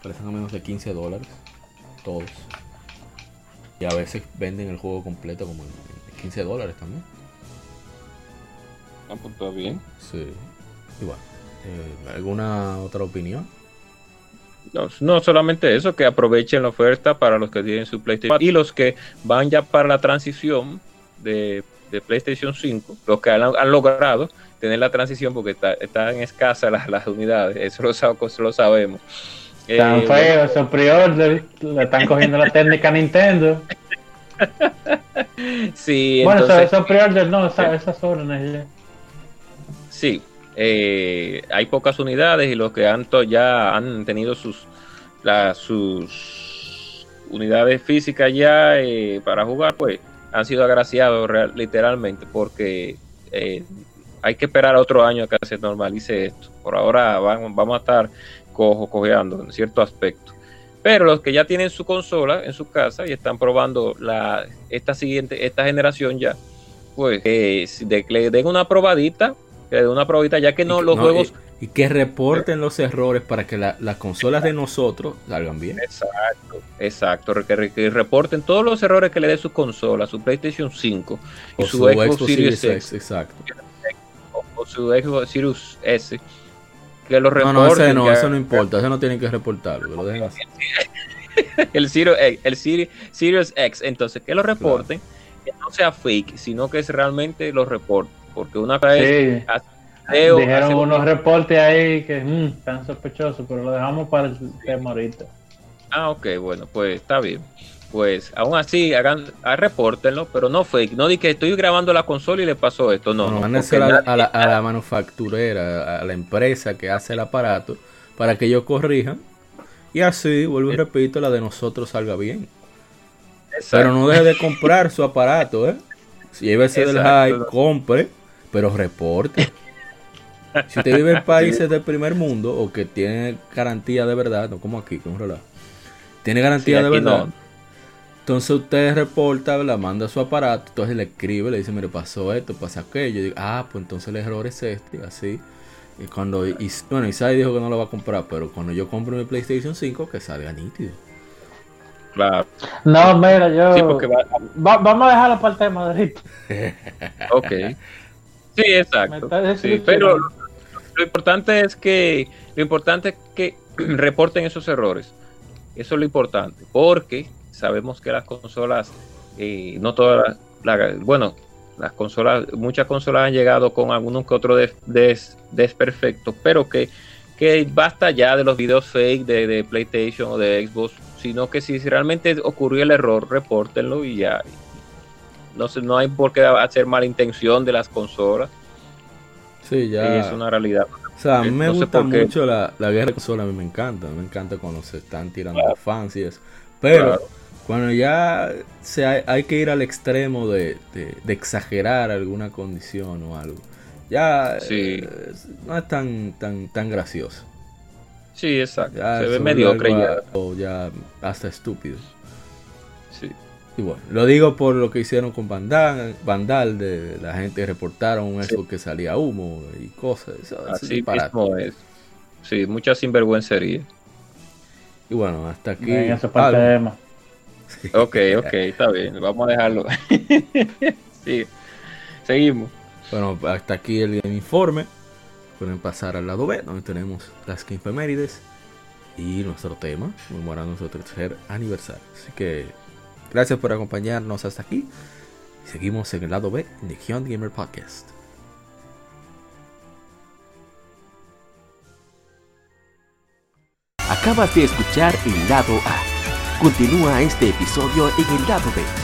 Parecen a menos de 15 dólares, todos. Y a veces venden el juego completo como en 15 dólares también. Ah, pues está bien. Sí. Igual. Eh, ¿Alguna otra opinión? No, no, solamente eso, que aprovechen la oferta para los que tienen su PlayStation y los que van ya para la transición de, PlayStation 5, los que han logrado, tener la transición porque está, están escasas las, las unidades, eso lo, lo sabemos. Están eh, feos, esos pre-order, le están cogiendo la técnica a Nintendo. sí, bueno, entonces, esos pre-order no, esas, esas órdenes Sí, eh, hay pocas unidades y los que han ya han tenido sus, sus unidades físicas ya eh, para jugar, pues han sido agraciados literalmente porque eh, hay que esperar otro año a que se normalice esto. Por ahora vamos, a estar cojo, cojeando en cierto aspecto. Pero los que ya tienen su consola en su casa y están probando la, esta siguiente, esta generación ya, pues eh, de, le den una probadita, que le den una probadita, ya que no los juegos. Y, que reporten los errores para que las consolas de nosotros salgan bien. Exacto, exacto. Que, reporten todos los errores que le dé su consola, su PlayStation 5 y su, Xbox, Series X. Exacto su Xbox Sirius S. Que lo reporten. No, no, no, eso no importa, eso no tienen que reportarlo, que lo dejen así. el, Sirius, el Sirius X, entonces que lo reporten, que no sea fake, sino que es realmente lo reporten. Porque una vez. Dijeron unos reportes ahí que mm, están sospechosos, pero lo dejamos para el tema ahorita. Ah, ok, bueno, pues está bien pues aún así hagan, a repórtenlo, pero no fake, no di que estoy grabando la consola y le pasó esto, no. no, a, la, manufacturera, a la empresa que hace el aparato, para que ellos corrijan y así, vuelvo y repito, la de nosotros salga bien. Pero no deje de comprar su aparato, ¿eh? Si ese del hype, compre, pero reporte. Si usted vive en países del primer mundo o que tiene garantía de verdad, no como aquí, como relajo, tiene garantía de verdad. Entonces usted reporta, la manda a su aparato, entonces le escribe, le dice, mire, pasó esto, pasa aquello. Yo digo, ah, pues entonces el error es este, así. Y cuando, y, bueno, Isai dijo que no lo va a comprar, pero cuando yo compro mi PlayStation 5, que salga nítido. Claro. No, mira, yo. Sí, porque vamos a dejarlo para el tema de ok. Sí, exacto. pero lo importante es que lo importante es que reporten esos errores. Eso es lo importante, porque sabemos que las consolas, eh, no todas las, bueno, las consolas, muchas consolas han llegado con algunos que otros desperfectos, pero que, que basta ya de los videos fake de, de, PlayStation o de Xbox, sino que si realmente ocurrió el error, repórtenlo y ya. No, sé, no hay por qué hacer mala intención de las consolas. Sí, ya. Es una realidad. O sea, a mí me gusta mucho la, la, guerra de consola, a mí me encanta, me encanta cuando se están tirando fans y eso. Pero cuando ya se hay, que ir al extremo de, exagerar alguna condición o algo, ya eh, no es tan, tan, tan gracioso. Sí, exacto. se ve mediocre ya. O ya hasta estúpido. Y bueno, lo digo por lo que hicieron con Vandal, Vandal de la gente reportaron eso que salía humo y cosas. Así mismo es. Sí, mucha sinvergüencería. Y bueno, hasta aquí. Ok, ok, está bien, vamos a dejarlo. sí, seguimos. Bueno, hasta aquí el informe. Pueden pasar al lado B, donde tenemos las Quinfemérides y nuestro tema, conmemorando nuestro tercer aniversario. Así que Gracias por acompañarnos hasta aquí. Seguimos en el lado B de Gion Gamer Podcast. Acabas de escuchar el lado A. Continúa este episodio en el lado B